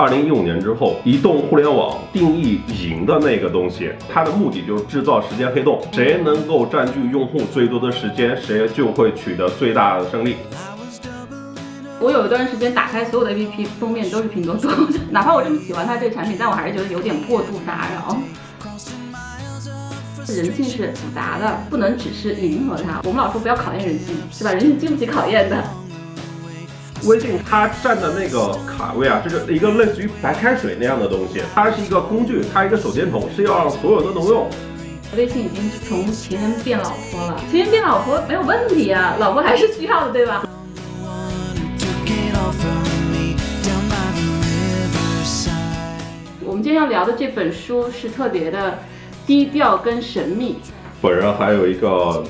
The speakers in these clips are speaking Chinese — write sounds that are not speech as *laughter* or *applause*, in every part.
二零一五年之后，移动互联网定义赢的那个东西，它的目的就是制造时间黑洞，谁能够占据用户最多的时间，谁就会取得最大的胜利。我有一段时间打开所有的 APP 封面都是拼多多，*laughs* 哪怕我这么喜欢它这个产品，但我还是觉得有点过度打扰。人性是复杂的，不能只是迎合它。我们老说不要考验人性，是吧？人性经不起考验的。微信它占的那个卡位啊，就是一个类似于白开水那样的东西，它是一个工具，它一个手电筒，是要让所有都能用。微信已经从情人变老婆了，情人变老婆没有问题啊，老婆还是需要的，对吧？我们今天要聊的这本书是特别的低调跟神秘。本人还有一个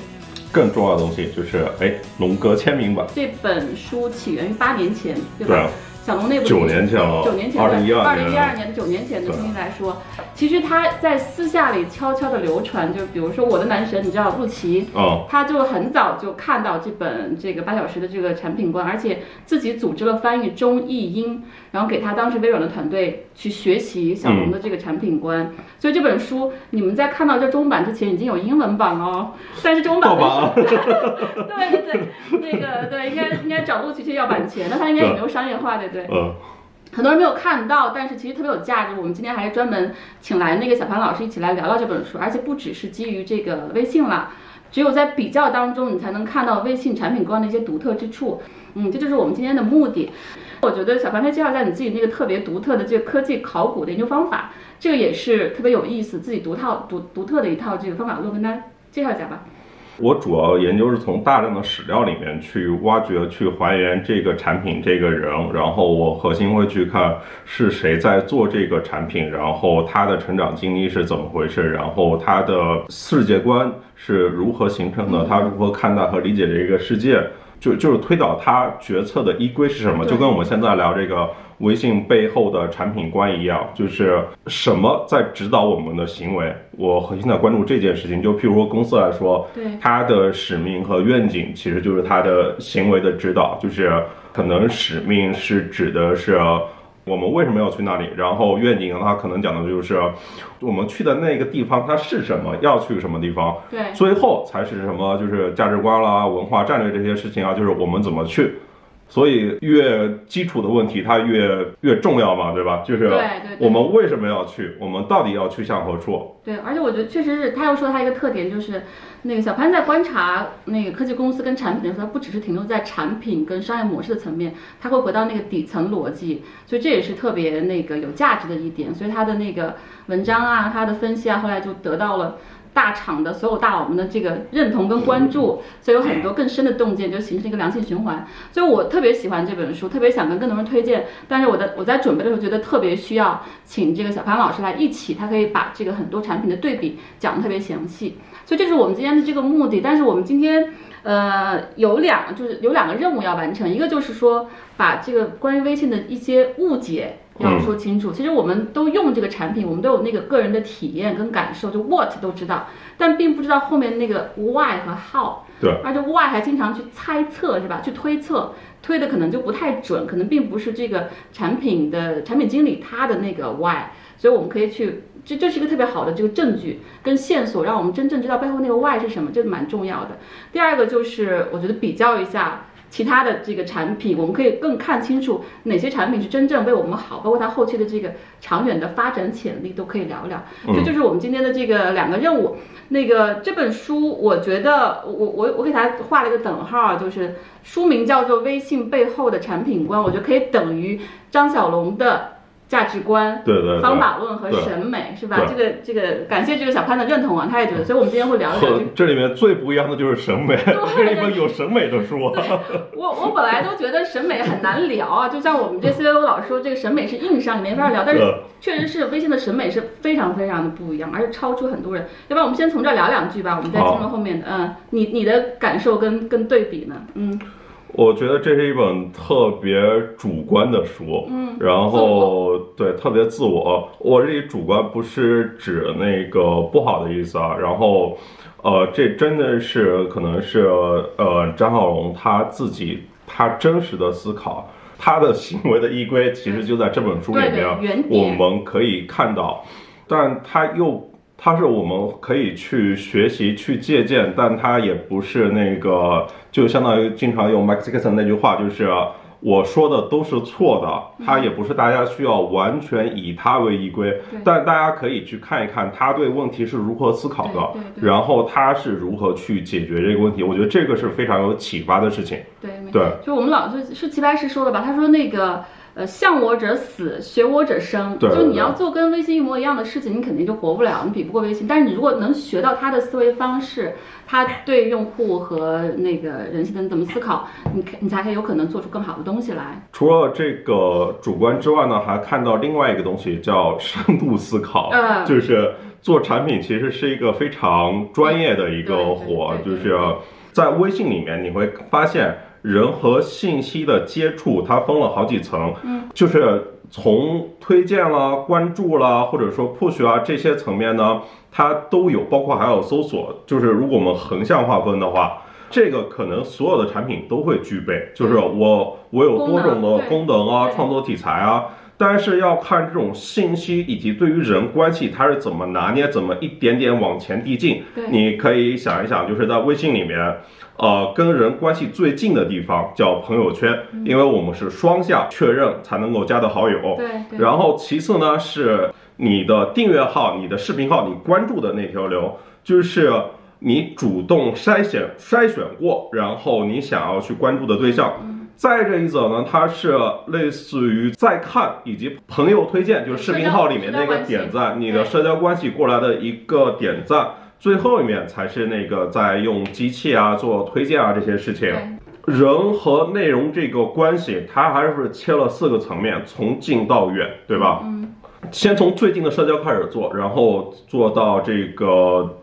更重要的东西，就是哎，龙哥签名版。这本书起源于八年前，对吧？对小龙那部九年前了，九年前二零一二二零一二年的九年前的东西来说，其实他在私下里悄悄的流传，就比如说我的男神，你知道陆琪，嗯，他就很早就看到这本这个八小时的这个产品观，而且自己组织了翻译中译英，然后给他当时微软的团队去学习小龙的这个产品观。所以这本书你们在看到这中文版之前已经有英文版了哦，但是中文版盗版啊 *laughs* 对对对，那个对应该应该找陆琪去要版权，那他应该也没有商业化，对不对？嗯，很多人没有看到，但是其实特别有价值。我们今天还是专门请来那个小潘老师一起来聊聊这本书，而且不只是基于这个微信了，只有在比较当中，你才能看到微信产品观的一些独特之处。嗯，这就是我们今天的目的。我觉得小凡可以介绍一下你自己那个特别独特的这个科技考古的研究方法，这个也是特别有意思，自己独套独独特的一套这个方法论，跟大家介绍一下吧。我主要研究是从大量的史料里面去挖掘、去还原这个产品、这个人，然后我核心会去看是谁在做这个产品，然后他的成长经历是怎么回事，然后他的世界观是如何形成的，他如何看待和理解这个世界。就就是推导他决策的依归是什么，就跟我们现在聊这个微信背后的产品观一样，就是什么在指导我们的行为。我核心在关注这件事情。就譬如说公司来说，对它的使命和愿景其实就是它的行为的指导，就是可能使命是指的是我们为什么要去那里，然后愿景它可能讲的就是我们去的那个地方它是什么，要去什么地方，对最后才是什么，就是价值观啦、文化战略这些事情啊，就是我们怎么去。所以越基础的问题它越越重要嘛，对吧？就是我们为什么要去，我们到底要去向何处？对，而且我觉得确实是，他又说他一个特点就是，那个小潘在观察那个科技公司跟产品的时候，他不只是停留在产品跟商业模式的层面，他会回到那个底层逻辑，所以这也是特别那个有价值的一点。所以他的那个文章啊，他的分析啊，后来就得到了。大厂的所有大佬们的这个认同跟关注，所以有很多更深的洞见，就形成一个良性循环。所以我特别喜欢这本书，特别想跟更多人推荐。但是我的我在准备的时候觉得特别需要请这个小潘老师来一起，他可以把这个很多产品的对比讲得特别详细。所以这是我们今天的这个目的。但是我们今天呃有两就是有两个任务要完成，一个就是说把这个关于微信的一些误解。要说清楚，其实我们都用这个产品，我们都有那个个人的体验跟感受，就 what 都知道，但并不知道后面那个 why 和 how。对，而且 why 还经常去猜测，是吧？去推测，推的可能就不太准，可能并不是这个产品的产品经理他的那个 why，所以我们可以去，这这是一个特别好的这个证据跟线索，让我们真正知道背后那个 why 是什么，这个蛮重要的。第二个就是我觉得比较一下。其他的这个产品，我们可以更看清楚哪些产品是真正为我们好，包括它后期的这个长远的发展潜力都可以聊聊。这就是我们今天的这个两个任务。那个这本书，我觉得我我我给它画了一个等号啊，就是书名叫做《微信背后的产品观》，我觉得可以等于张小龙的价值观。对对对，方法论和审美是吧？这个这个，感谢这个小潘的认同啊，他也觉得，所以我们今天会聊一聊这里面最不一样的就是审美，这是一本有审美的书。我我本来都觉得审美很难聊啊，就像我们这 CEO 老说，这个审美是硬伤，你没法聊。但是确实是微信的审美是非常非常的不一样，而且超出很多人。要不然我们先从这儿聊两句吧，我们再进入后面的。嗯，你你的感受跟跟对比呢？嗯，我觉得这是一本特别主观的书，嗯，然后对特别自我。我这里主观不是指那个不好的意思啊，然后，呃，这真的是可能是呃张小龙他自己他真实的思考。他的行为的依归其实就在这本书里对对原面，我们可以看到，但他又。它是我们可以去学习、去借鉴，但它也不是那个，就相当于经常用 Max Dixon 那句话，就是我说的都是错的。它也不是大家需要完全以它为依归，但大家可以去看一看他对问题是如何思考的然后他是如何去解决这个问题。我觉得这个是非常有启发的事情。对，没对就我们老师是齐白石说的吧？他说那个呃，向我者死，学我者生。对对就你要做跟微信一模一样的事情，你肯定就活不了，你比不过微信。但是你如果能学到他的思维方式，他对用户和那个人性的怎么思考，你可你才可以有可能做出更好的东西来。除了这个主观之外呢，还看到另外一个东西叫 *laughs* 深度思考，嗯就是做产品其实是一个非常专业的一个活，就是在微信里面你会发现人和信息的接触它分了好几层，嗯，就是从推荐啦、关注啦，或者说 push 啊这些层面呢，它都有，包括还有搜索，就是如果我们横向划分的话。这个可能所有的产品都会具备，就是我我有多种的功能啊，创作题材啊，但是要看这种信息以及对于人关系它是怎么拿捏，怎么一点点往前递进对。你可以想一想，就是在微信里面，呃，跟人关系最近的地方叫朋友圈，因为我们是双向确认才能够加的好友。对对然后其次呢是你的订阅号、你的视频号、你关注的那条流，就是你主动筛选筛选过，然后你想要去关注的对象。再这一则呢，它是类似于再看以及朋友推荐，就是视频号里面那个点赞，你的社交关系过来的一个点赞。最后一面才是那个在用机器啊做推荐啊这些事情。人和内容这个关系，它还是切了四个层面，从近到远，对吧？嗯，先从最近的社交开始做，然后做到这个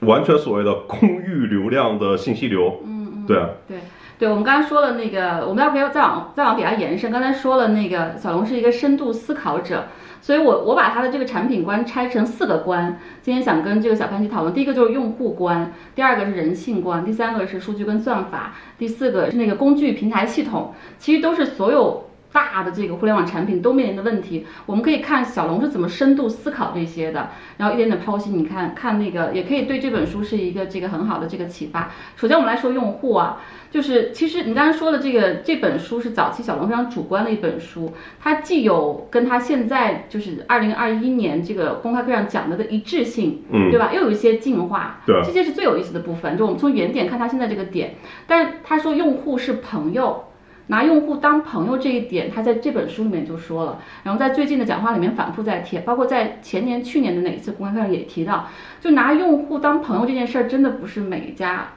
完全所谓的空域流量的信息流。嗯嗯，对。对对，我们刚才说了那个，我们要不要再往再往底下延伸？刚才说了那个小龙是一个深度思考者，所以我我把他的这个产品观拆成四个观。今天想跟这个小潘去讨论，第一个就是用户观，第二个是人性观，第三个是数据跟算法，第四个是那个工具平台系统，其实都是所有。大的这个互联网产品都面临的问题，我们可以看小龙是怎么深度思考这些的，然后一点点剖析。你看看那个，也可以对这本书是一个这个很好的这个启发。首先我们来说用户啊，就是其实你刚才说的这个这本书是早期小龙非常主观的一本书，它既有跟他现在就是二零二一年这个公开课上讲的的一致性，嗯对吧？又有一些进化，对这些是最有意思的部分。就我们从原点看他现在这个点，但是他说用户是朋友。拿用户当朋友这一点，他在这本书里面就说了，然后在最近的讲话里面反复在提，包括在前年、去年的哪一次公开课上也提到，就拿用户当朋友这件事儿，真的不是每一家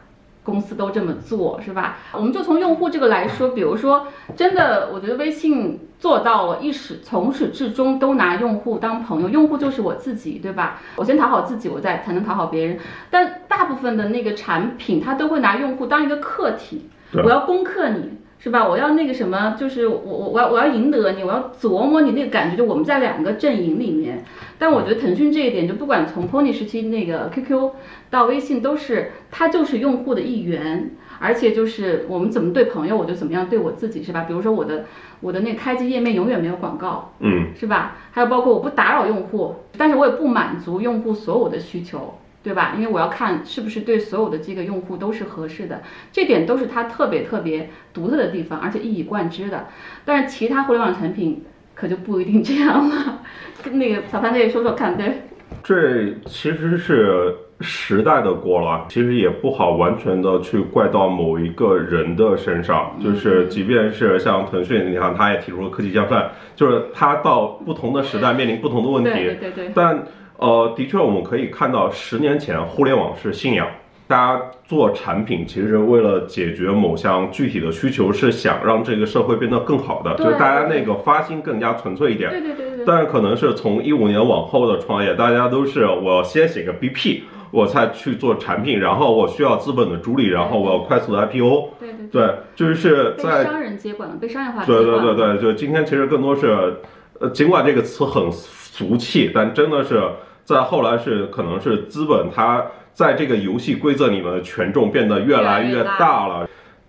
公司都这么做，是吧？我们就从用户这个来说，比如说，真的，我觉得微信做到了，一始从始至终都拿用户当朋友，用户就是我自己，对吧？我先讨好自己，我再才能讨好别人。但大部分的那个产品，它都会拿用户当一个客体，我要攻克你。是吧？我要那个什么，就是我我我要我要赢得你，我要琢磨你那个感觉，就我们在两个阵营里面。但我觉得腾讯这一点，就不管从 Pony 时期那个 QQ 到微信，都是它就是用户的一员，而且就是我们怎么对朋友，我就怎么样对我自己，是吧？比如说我的我的那个开机页面永远没有广告，嗯，是吧？还有包括我不打扰用户，但是我也不满足用户所有的需求。对吧？因为我要看是不是对所有的这个用户都是合适的，这点都是它特别特别独特的地方，而且一以贯之的。但是其他互联网产品可就不一定这样了。*laughs* 那个小潘再说说看，对，这其实是时代的锅了，其实也不好完全的去怪到某一个人的身上。就是即便是像腾讯，你看他也提出了科技江山，就是他到不同的时代面临不同的问题。对对对对。但呃，的确我们可以看到，十年前互联网是信仰，大家做产品其实为了解决某项具体的需求，是想让这个社会变得更好的，就是大家那个发心更加纯粹一点。对对对对对。但可能是从一五年往后的创业，大家都是我先写个 BP，我才去做产品，然后我需要资本的助力，然后我要快速的 IPO。对对对，就是被在商人接管了，被商业化接对。对对对，就今天其实更多是，呃，尽管这个词很俗气，但真的是再后来是可能是资本它在这个游戏规则里面的权重变得越来越大了。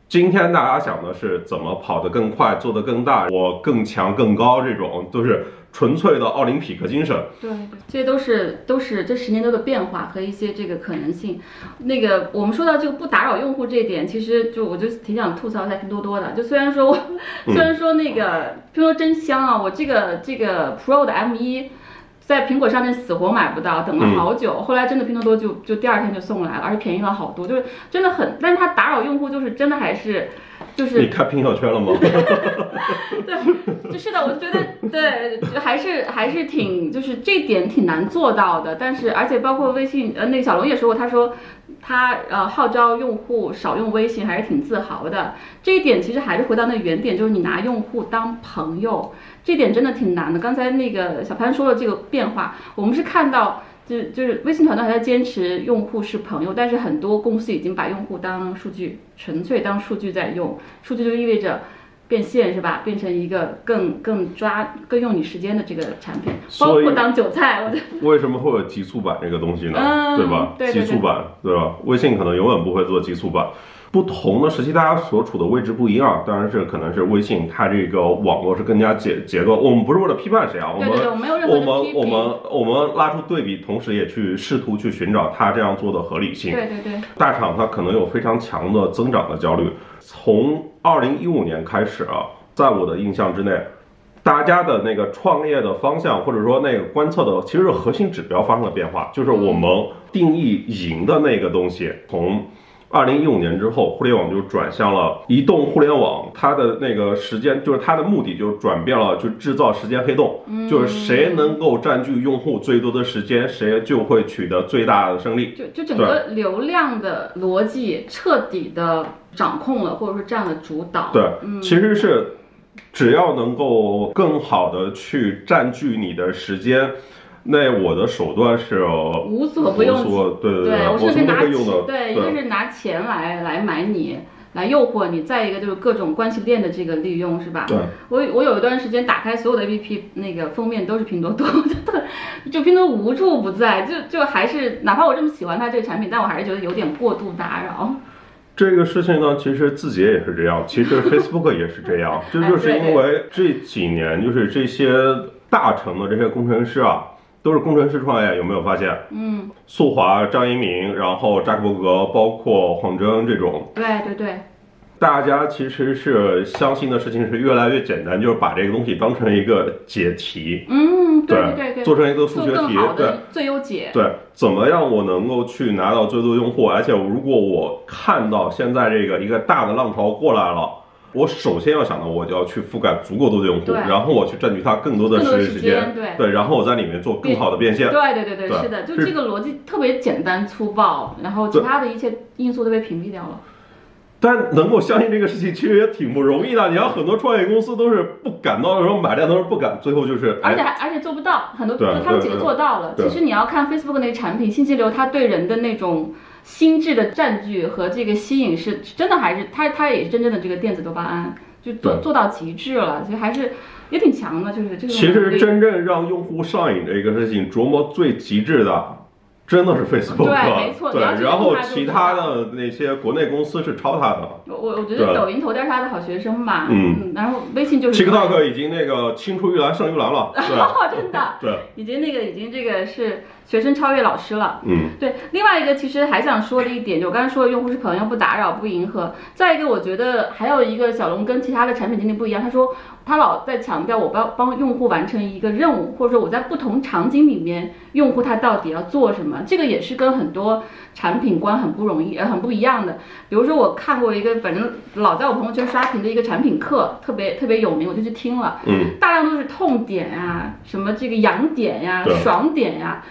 今天大家想的是怎么跑得更快，做得更大，我更强更高，这种都是纯粹的奥林匹克精神。对对，这些都是都是这十年多的变化和一些这个可能性。那个我们说到这个不打扰用户这一点，其实就我就挺想吐槽一下拼多多的。就虽然说我虽然说那个拼多多真香啊，我这个这个 Pro 的 M 一。在苹果上面死活买不到，等了好久，后来真的拼多多就就第二天就送来了，而且便宜了好多，就是真的很，但是它打扰用户就是真的还是，就是你看朋友圈了吗？*laughs* 对，就是的，我觉得对，还是还是挺，就是这点挺难做到的，但是而且包括微信，呃，那个小龙也说过，他说他呃号召用户少用微信，还是挺自豪的，这一点其实还是回到那原点，就是你拿用户当朋友。这点真的挺难的。刚才那个小潘说了这个变化，我们是看到，就就是微信团队还在坚持用户是朋友，但是很多公司已经把用户当数据，纯粹当数据在用。数据就意味着变现是吧？变成一个更更抓更用你时间的这个产品，包括当韭菜。我为什么会有极速版这个东西呢？对吧？极速版对吧？微信可能永远不会做极速版。不同的时期，大家所处的位置不一样，当然是可能是微信它这个网络是更加结结构。我们不是为了批判谁啊，我们我们我们我们拉出对比，同时也去试图去寻找它这样做的合理性。对对对，大厂它可能有非常强的增长的焦虑。从二零一五年开始啊，在我的印象之内，大家的那个创业的方向或者说那个观测的，其实核心指标发生了变化，就是我们定义赢的那个东西从。二零一五年之后，互联网就转向了移动互联网，它的那个时间就是它的目的就转变了，就制造时间黑洞，就是谁能够占据用户最多的时间，谁就会取得最大的胜利。就就整个流量的逻辑彻底的掌控了，或者说占了主导。对，其实是只要能够更好的去占据你的时间。那我的手段是无所不用，对对对，我是拿钱，对，一个是拿钱来来买你，来诱惑你；再一个就是各种关系链的这个利用，是吧？对。我我有一段时间打开所有的 APP，那个封面都是拼多多，*laughs* 就拼多多无处不在，就就还是哪怕我这么喜欢它这个产品，但我还是觉得有点过度打扰。这个事情呢，其实字节也是这样，其实 Facebook 也是这样，这就是因为这几年就是这些大成的这些工程师啊。都是工程师创业，有没有发现？嗯，速滑、张一鸣，然后扎克伯格，包括黄峥这种。对对对，大家其实是相信的事情是越来越简单，就是把这个东西当成一个解题。嗯，对对对，做成一个数学题，对，最优解。对，怎么样我能够去拿到最多用户？而且如果我看到现在这个一个大的浪潮过来了。我首先要想的，我就要去覆盖足够多的用户，然后我去占据它更多的时间，对对，然后我在里面做更好的变现。对对对对，是的，就这个逻辑特别简单粗暴，然后其他的一切因素都被屏蔽掉了。但能够相信这个事情，其实也挺不容易的。你要很多创业公司都是不敢到时候买量都是不敢，最后就是，而且还而且做不到，很多他们几个做到了。其实你要看 Facebook 那个产品信息流，它对人的那种。心智的占据和这个吸引是真的，还是它它也是真正的这个电子多巴胺，就做做到极致了，其实还是也挺强的，就是这个。其实真正让用户上瘾的一个事情，琢磨最极致的。真的是 Facebook，对，没错，对，然后其他的那些国内公司是抄它的。我我觉得抖音头条是他的好学生吧，嗯，然后微信就是。TikTok 已经那个青出于蓝胜于蓝了，*laughs* 真的，对，已经那个已经这个是学生超越老师了，嗯，对。另外一个其实还想说的一点，就我刚才说的用户是朋友，不打扰，不迎合。再一个，我觉得还有一个小龙跟其他的产品经理不一样，他说。他老在强调我帮帮用户完成一个任务，或者说我在不同场景里面，用户他到底要做什么，这个也是跟很多产品观很不容易，呃，很不一样的。比如说我看过一个，反正老在我朋友圈刷屏的一个产品课，特别特别有名，我就去听了，嗯，大量都是痛点呀，什么这个痒点呀，爽点呀。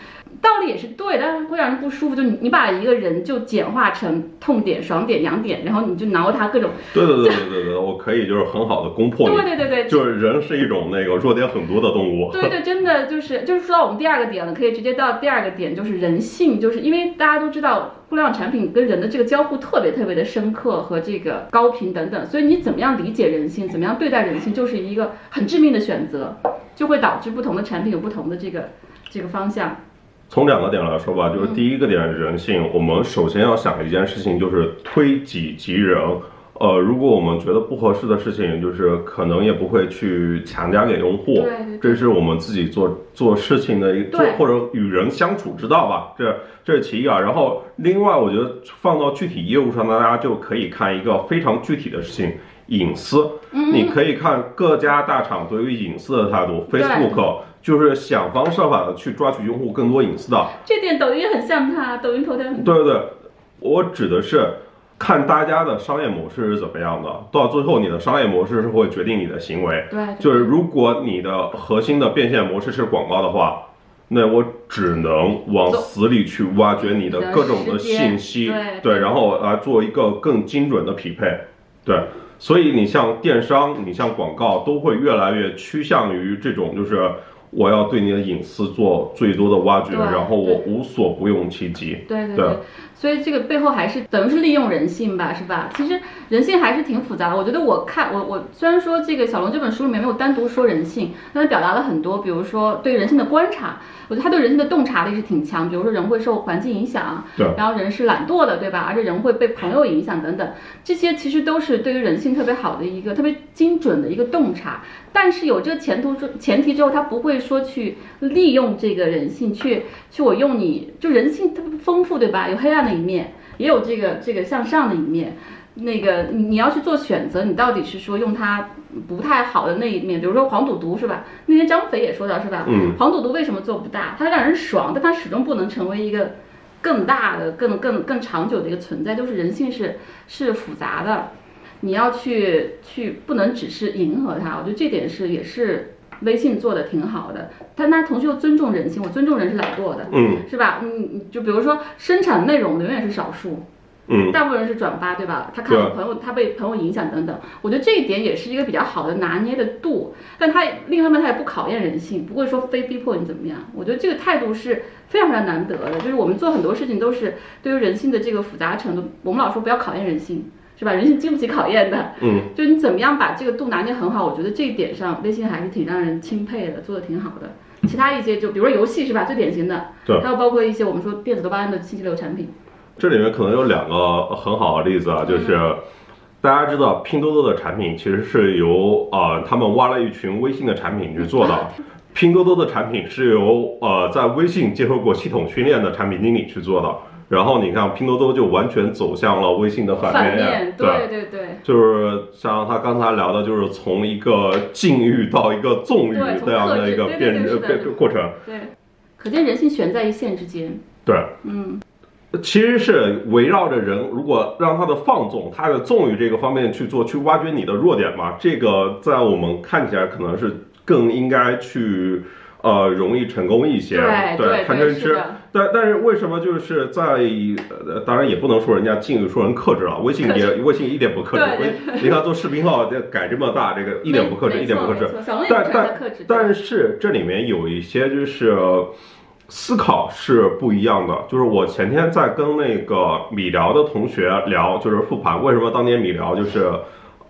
道理也是对，但是会让人不舒服。就你，你把一个人就简化成痛点、爽点、痒点，然后你就挠他各种。对对对对对对，我可以就是很好的攻破你。对对对对，就是人是一种那个弱点很多的动物。对对，真的就是就是说到我们第二个点了，可以直接到第二个点，就是人性。就是因为大家都知道，互联网产品跟人的这个交互特别特别的深刻和这个高频等等，所以你怎么样理解人性，怎么样对待人性，就是一个很致命的选择，就会导致不同的产品有不同的这个这个方向。从两个点来说吧，就是第一个点人性，我们首先要想一件事情，就是推己及人，呃，如果我们觉得不合适的事情，就是可能也不会去强加给用户。对对对这是我们自己做做事情的一个做或者与人相处之道吧。这这是其一啊。然后另外，我觉得放到具体业务上，大家就可以看一个非常具体的事情。隐私，嗯你可以看各家大厂对于隐私的态度。Facebook 就是想方设法的去抓取用户更多隐私的，这点抖音很像它，抖音头条很对对对，我指的是看大家的商业模式是怎么样的，到最后你的商业模式是会决定你的行为。对，就是如果你的核心的变现模式是广告的话，那我只能往死里去挖掘你的各种的信息，对然后来做一个更精准的匹配，对。所以你像电商，你像广告，都会越来越趋向于这种，就是我要对你的隐私做最多的挖掘，然后我无所不用其极。对对对。对，所以这个背后还是等于是利用人性吧，是吧？其实人性还是挺复杂的。我觉得我看我我虽然说这个小龙这本书里面没有单独说人性，但他表达了很多，比如说对人性的观察，我觉得他对人性的洞察力是挺强。比如说人会受环境影响，对然后人是懒惰的，对吧？而且人会被朋友影响等等，这些其实都是对于人性特别好的一个特别精准的一个洞察。但是有这个前途之前提之后，他不会说去利用这个人性去去我用你，就人性特别丰富，对吧？有黑暗的一面，也有这个这个向上的一面。那个你你要去做选择，你到底是说用它不太好的那一面，比如说黄赌毒是吧？那天张斐也说到是吧？嗯，黄赌毒为什么做不大？它让人爽，但它始终不能成为一个更大的、更更更长久的一个存在。就是人性是是复杂的，你要去去不能只是迎合它。我觉得这点是也是微信做的挺好的，但它同时又尊重人性，我尊重人是懒惰的，嗯是吧？嗯，嗯就比如说生产内容的永远是少数，嗯，大部分人是转发，对吧？他看对了朋友，他被朋友影响等等，我觉得这一点也是一个比较好的拿捏的度。但他另一方面，他也不考验人性，不会说非逼迫你怎么样。我觉得这个态度是非常非常难得的。就是我们做很多事情都是对于人性的这个复杂程度，我们老说不要考验人性，是吧？人是经不起考验的。嗯，就你怎么样把这个度拿捏很好，我觉得这一点上微信还是挺让人钦佩的，做的挺好的。其他一些就比如说游戏是吧，最典型的，对还有包括一些我们说电子多巴胺的信息流产品，这里面可能有两个很好的例子啊，就是大家知道拼多多的产品其实是由呃他们挖了一群微信的产品去做的。*laughs* 拼多多的产品是由呃在微信接受过系统训练的产品经理去做的，然后你看拼多多就完全走向了微信的反反面，对对对。就是像他刚才聊的，就是从一个禁欲到一个纵欲这样的一个变对变过程，对，可见人性悬在一线之间。对。嗯，其实是围绕着人，如果让他的放纵、他的纵欲这个方面去做，去挖掘你的弱点嘛，这个在我们看起来可能是更应该去呃容易成功一些，对对贪嗔痴。但但是为什么就是在呃，当然也不能说人家禁欲，说人克制啊，微信也微信一点不克制，对微你看做视频号这改这么大，这个一点不克制，一点不克制但不在克制，但是这里面有一些就是思考是不一样的。就是我前天在跟那个米聊的同学聊，就是复盘为什么当年米聊就是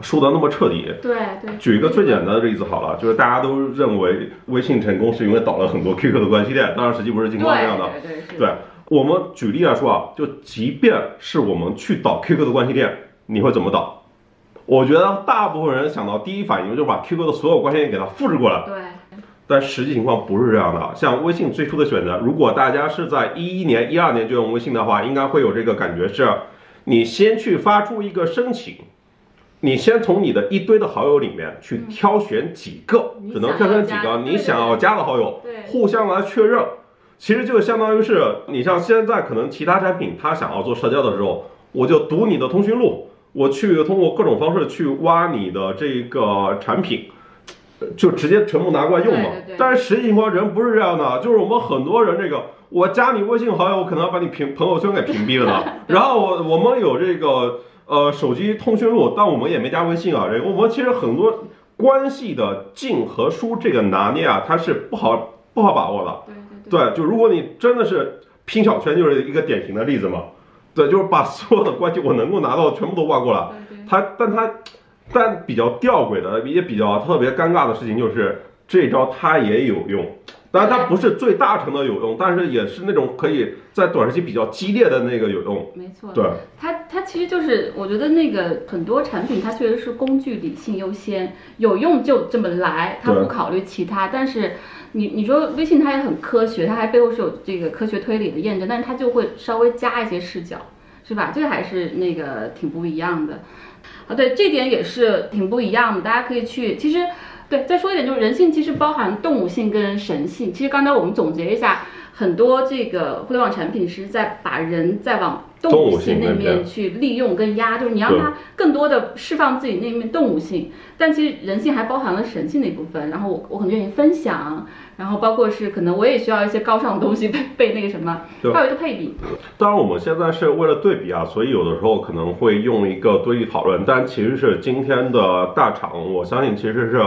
输得那么彻底。对对，举一个最简单的例子好了，就是大家都认为微信成功是因为倒了很多 QQ 的关系链，当然实际不是情况这样的。对对对对我们举例来说啊，就即便是我们去导 QQ 的关系链，你会怎么导？我觉得大部分人想到第一反应就是把 QQ 的所有关系链给它复制过来，对但实际情况不是这样的。像微信最初的选择，如果大家是在一一年、一二年就用微信的话，应该会有这个感觉是，你先去发出一个申请，你先从你的一堆的好友里面去挑选几个，你只能挑选几个你想要加的好友，对互相来确认。其实就相当于是你像现在可能其他产品，它想要做社交的时候，我就读你的通讯录，我去通过各种方式去挖你的这个产品，就直接全部拿过来用嘛。但是实际情况人不是这样的，就是我们很多人这个，我加你微信好友，我可能要把你屏朋友圈给屏蔽了呢。*laughs* 然后我我们有这个呃手机通讯录，但我们也没加微信啊。这个我们其实很多关系的进和出这个拿捏啊，它是不好不好把握的。对对对，对，就如果你真的是拼小圈，就是一个典型的例子嘛。对，就是把所有的关系我能够拿到全部都挖过来。对对他，但他，但比较吊诡的，也比较特别尴尬的事情就是这招他也有用，当然它不是最大程的有用，但是也是那种可以在短时期比较激烈的那个有用。没错，对，它它其实就是，我觉得那个很多产品它确实是工具理性优先，有用就这么来，它不考虑其他。但是你你说微信它也很科学，它还背后是有这个科学推理的验证，但是它就会稍微加一些视角，是吧？这个还是那个挺不一样的。啊，对，这点也是挺不一样的。大家可以去，其实对，再说一点，就是人性其实包含动物性跟神性。其实刚才我们总结一下，很多这个互联网产品是在把人在往动动物物性那面去利用跟压，就是你让它更多的释放自己那面动物性，但其实人性还包含了神性的一部分。然后我我很愿意分享，然后包括是可能我也需要一些高尚的东西 *laughs* 被被那个什么，对还有一个配比。当然，我们现在是为了对比啊，所以有的时候可能会用一个对立讨论，但其实是今天的大厂，我相信其实是。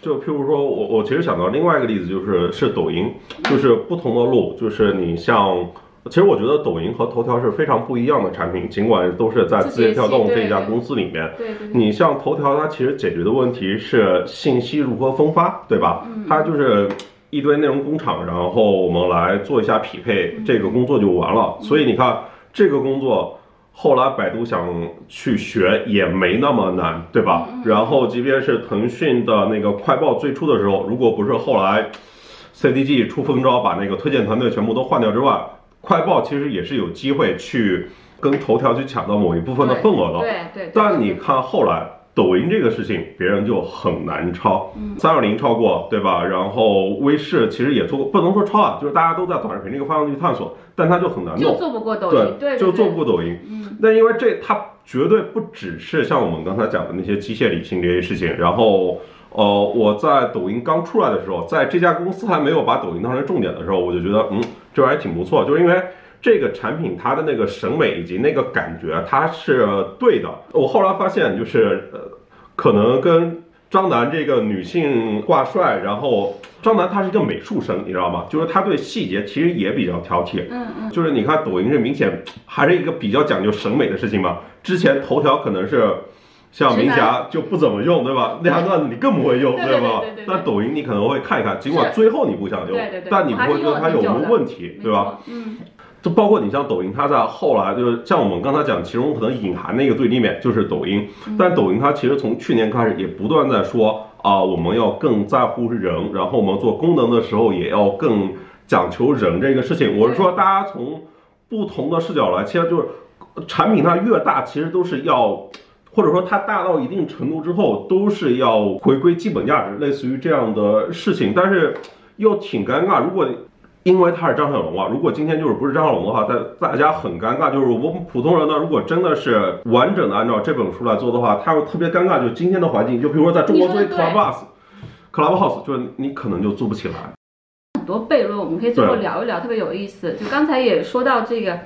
就譬如说，我我其实想到另外一个例子，就是是抖音，就是不同的路，就是你像，其实我觉得抖音和头条是非常不一样的产品，尽管都是在字节跳动这一家公司里面，对对对，你像头条，它其实解决的问题是信息如何分发，对吧？它就是一堆内容工厂，然后我们来做一下匹配，这个工作就完了。所以你看，这个工作后来百度想去学也没那么难，对吧？然后即便是腾讯的那个快报最初的时候，如果不是后来 CDG 出风招把那个推荐团队全部都换掉之外，快报其实也是有机会去跟头条去抢到某一部分的份额的。对对对，但你看后来抖音这个事情，别人就很难超，三二零超过，对吧？然后微视其实也做过，不能说超啊，就是大家都在短视频这个方向去探索，但它就很难弄，就做不过抖音，对，对就做不过抖音。嗯，那因为这它绝对不只是像我们刚才讲的那些机械理性这些事情，然后。呃，我在抖音刚出来的时候，在这家公司还没有把抖音当成重点的时候，我就觉得，嗯，这玩意儿挺不错，就是因为这个产品它的那个审美以及那个感觉，它是对的。我后来发现，就是呃，可能跟张楠这个女性挂帅，然后张楠她是一个美术生，你知道吗？就是她对细节其实也比较挑剔。嗯嗯，就是你看抖音是明显还是一个比较讲究审美的事情嘛。之前头条可能是像明霞就不怎么用，对吧？那条段子你更不会用，对对吧？但抖音你可能会看一看，尽管最后你不想用但你不会觉得它有什么问题，对吧？？嗯，就包括你像抖音，它在后来就是像我们刚才讲，其中可能隐含的一个对立面就是抖音，但抖音它其实从去年开始也不断在说啊、我们要更在乎人，然后我们做功能的时候也要更讲求人这个事情。我是说，大家从不同的视角来，其实就是产品它越大，其实都是要。或者说它大到一定程度之后，都是要回归基本价值，类似于这样的事情，但是又挺尴尬。如果因为他是张小龙啊，如果今天就是不是张小龙的话，大大家很尴尬。就是我们普通人呢，如果真的是完整的按照这本书来做的话，他会特别尴尬。就今天的环境，就比如说在中国作为你说得对 Clubhouse、Clubhouse，就是你可能就做不起来。很多悖论，我们可以最后聊一聊，特别有意思。就刚才也说到这个，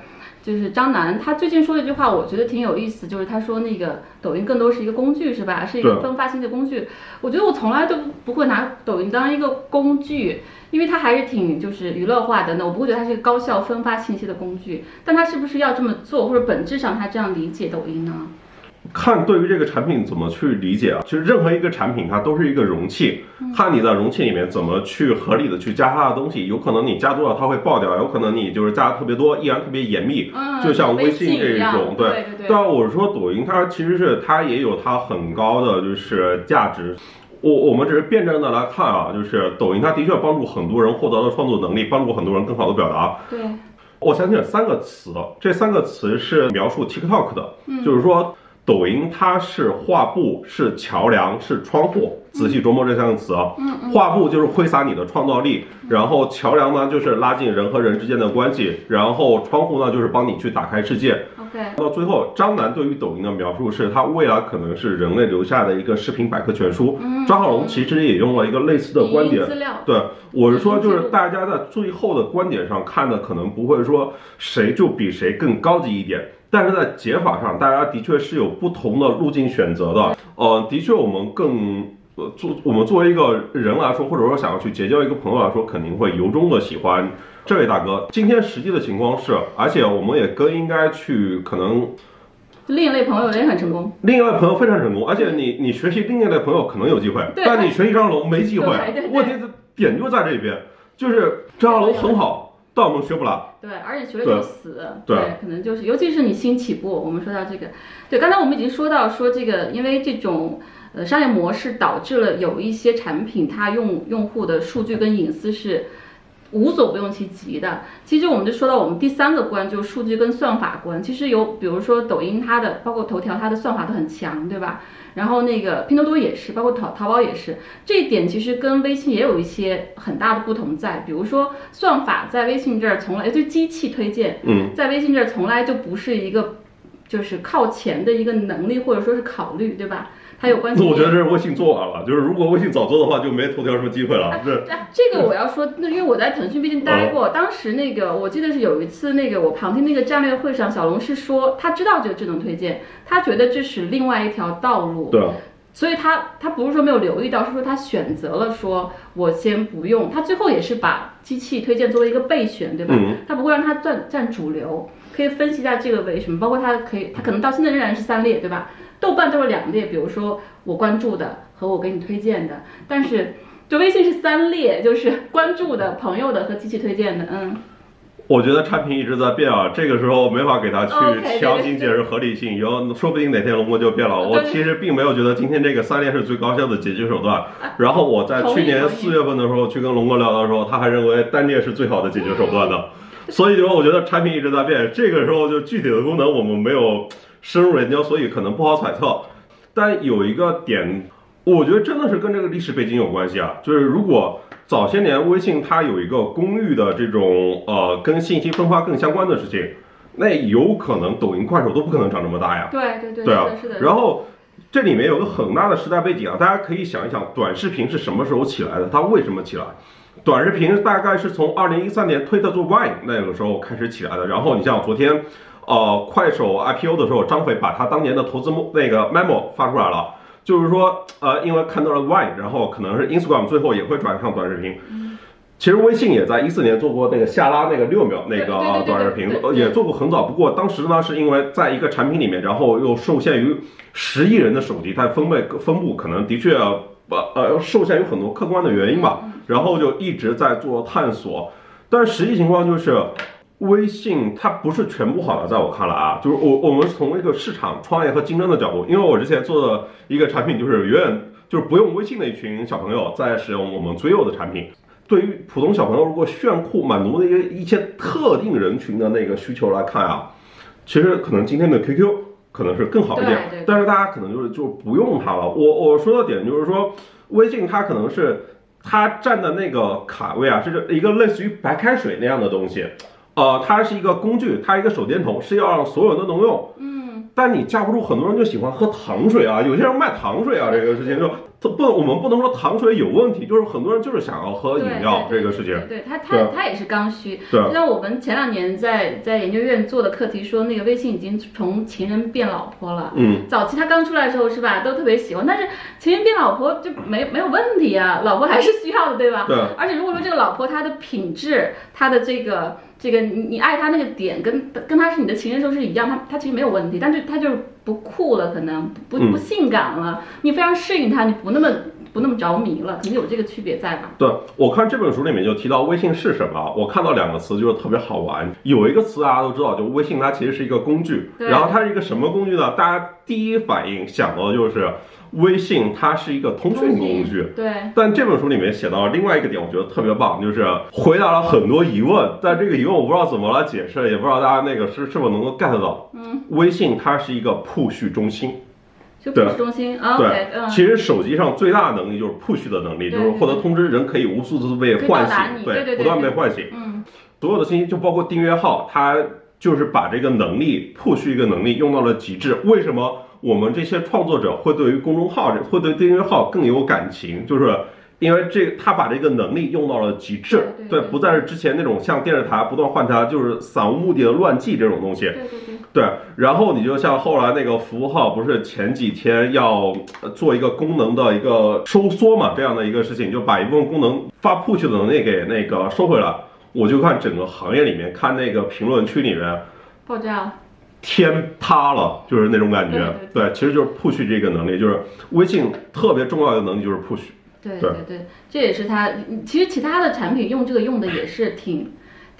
就是张楠他最近说了一句话，我觉得挺有意思，就是他说那个抖音更多是一个工具，是吧？是一个分发信息的工具。我觉得我从来都不会拿抖音当一个工具，因为它还是挺就是娱乐化的呢，我不会觉得它是一个高效分发信息的工具。但它是不是要这么做，或者本质上它这样理解抖音呢？看对于这个产品怎么去理解啊？其实任何一个产品它都是一个容器，看你在容器里面怎么去合理的去加它的东西。有可能你加多了它会爆掉，有可能你就是加的特别多，依然特别严密，嗯，就像微信这一种，对对对。但我说抖音它其实是它也有它很高的就是价值。我我们只是辩证的来看啊，就是抖音它的确帮助很多人获得了创作能力，帮助很多人更好的表达。对，我想起了三个词，这三个词是描述 TikTok 的，嗯就是说抖音它是画布、是桥梁、是窗户。仔细琢磨这三个词啊，嗯画布就是挥洒你的创造力，然后桥梁呢就是拉近人和人之间的关系，然后窗户呢就是帮你去打开世界。OK，到最后，张楠对于抖音的描述是，他未来可能是人类留下的一个视频百科全书。张小龙其实也用了一个类似的观点。对，我是说，就是大家在最后的观点上看的，可能不会说谁就比谁更高级一点，但是在解法上，大家的确是有不同的路径选择的。呃，的确，我们更。呃，作我们作为一个人来说，或者说想要去结交一个朋友来说，肯定会由衷的喜欢这位大哥。今天实际的情况是，而且我们也更应该去可能另一类朋友也很成功。另一位朋友非常成功，而且你你学习另一类朋友可能有机会，但你学习张龙没机会。问题的点就在这边，就是张小龙很好，但我们学不了。对，而且学了就死，对可能就是，尤其是你新起步，我们说到这个，对，刚才我们已经说到说这个，因为这种呃商业模式导致了有一些产品它用用户的数据跟隐私是无所不用其极的。其实我们就说到我们第三个关，就是数据跟算法关。其实有比如说抖音它的，包括头条它的算法都很强，对吧？然后那个拼多多也是，包括淘淘宝也是，这一点其实跟微信也有一些很大的不同在，比如说算法在微信这儿从来，就机器推荐，嗯，在微信这儿从来就不是一个就是靠前的一个能力或者说是考虑，对吧？它有关系。那我觉得这是微信做完了，就是如果微信早做的话，就没头条什么机会了。这啊，*laughs* 这个我要说，那因为我在腾讯毕竟待哦过，当时那个我记得是有一次那个我旁听那个战略会上，小龙是说他知道这个智能推荐，他觉得这是另外一条道路，对，所以他他不是说没有留意到，是说他选择了说我先不用，他最后也是把机器推荐作为一个备选，对吧？嗯他不会让它占占主流，可以分析一下这个为什么，包括它可以，它可能到现在仍然是三列，对吧？豆瓣都是两列，比如说我关注的和我给你推荐的，但是就微信是三列，就是关注的、朋友的和机器推荐的，嗯。我觉得产品一直在变啊，这个时候没法给他去强行解释合理性，以后说不定哪天龙哥就变了。我其实并没有觉得今天这个三列是最高效的解决手段。然后我在去年四月份的时候去跟龙哥聊的时候，他还认为单列是最好的解决手段的。*laughs* 所以说，我觉得产品一直在变，这个时候就具体的功能我们没有深入研究，所以可能不好揣测。但有一个点，我觉得真的是跟这个历史背景有关系啊，就是如果早些年微信它有一个公域的这种呃跟信息分发更相关的事情，那有可能抖音、快手都不可能长这么大呀。对对对，对啊。然后这里面有个很大的时代背景啊，大家可以想一想，短视频是什么时候起来的？它为什么起来？短视频大概是从二零一三年推特做 Vine 那个时候开始起来的。然后你像昨天，呃，快手 IPO 的时候，张斐把他当年的投资目那个 memo 发出来了，就是说，呃，因为看到了 Vine，然后可能是 Instagram 最后也会转向短视频。其实微信也在一四年做过那个下拉那个六秒那个对短视频呃也做过很早。不过当时呢，是因为在一个产品里面，然后又受限于十亿人的手机，它分配分布可能的确呃呃受限于很多客观的原因吧，然后就一直在做探索。但实际情况就是，微信它不是全部好的，在我看来啊，就是我我们从一个市场创业和竞争的角度，因为我之前做的一个产品就是远远就是不用微信的一群小朋友在使用我们最右的产品。对于普通小朋友，如果炫酷满足的一个一些特定人群的那个需求来看啊，其实可能今天的 QQ 可能是更好一点，但是大家可能就是就不用它了。我我说的点就是说，微信它可能是它占的那个卡位啊，是一个类似于白开水那样的东西，呃，它是一个工具，它一个手电筒，是要让所有人都能用。嗯，但你架不住很多人就喜欢喝糖水啊，有些人卖糖水啊，这个事情就它不，我们不能说糖水有问题，就是很多人就是想要喝饮料这个事情。对对，它对它它也是刚需。对就像我们前两年在在研究院做的课题说，那个微信已经从情人变老婆了。嗯，早期它刚出来的时候是吧，都特别喜欢，但是情人变老婆就没没有问题啊，老婆还是需要的，对吧？对。而且如果说这个老婆她的品质，她的这个这个你你爱他那个点跟跟他是你的情人时候是一样，他他其实没有问题，但是他就是不酷了，可能不嗯不性感了，你非常适应他，你不那么不那么着迷了，可能有这个区别在吧？对，我看这本书里面就提到微信是什么，我看到两个词就是特别好玩。有一个词大家都知道，就微信它其实是一个工具，对然后它是一个什么工具呢？大家第一反应想到的就是微信它是一个通讯工具。对。但这本书里面写到了另外一个点，我觉得特别棒，就是回答了很多疑问。但这个疑问我不知道怎么来解释，也不知道大家那个是是否能够 get 到。嗯，微信它是一个 push 中心。就 push 中心啊对其实手机上最大的能力就是 push 的能力，就是获得通知，人可以无数次被唤醒对对不断被唤醒。嗯，所有的信息就包括订阅号，它就是把这个能力 push 一个能力用到了极致。为什么我们这些创作者会对于公众号、会对订阅号更有感情？就是因为这他把这个能力用到了极致，对不再是之前那种像电视台不断换台，就是散无目的的乱记这种东西。对对对，对，然后你就像后来那个服务号，不是前几天要呃做一个功能的一个收缩嘛，这样的一个事情，就把一部分功能发 push 的能力给那个收回来。我就看整个行业里面，看那个评论区里面，爆炸了，天塌了，就是那种感觉。对对，其实就是 push 这个能力，就是微信特别重要的能力就是 push。对对对对，这也是它。嗯其实其他的产品用这个用的也是挺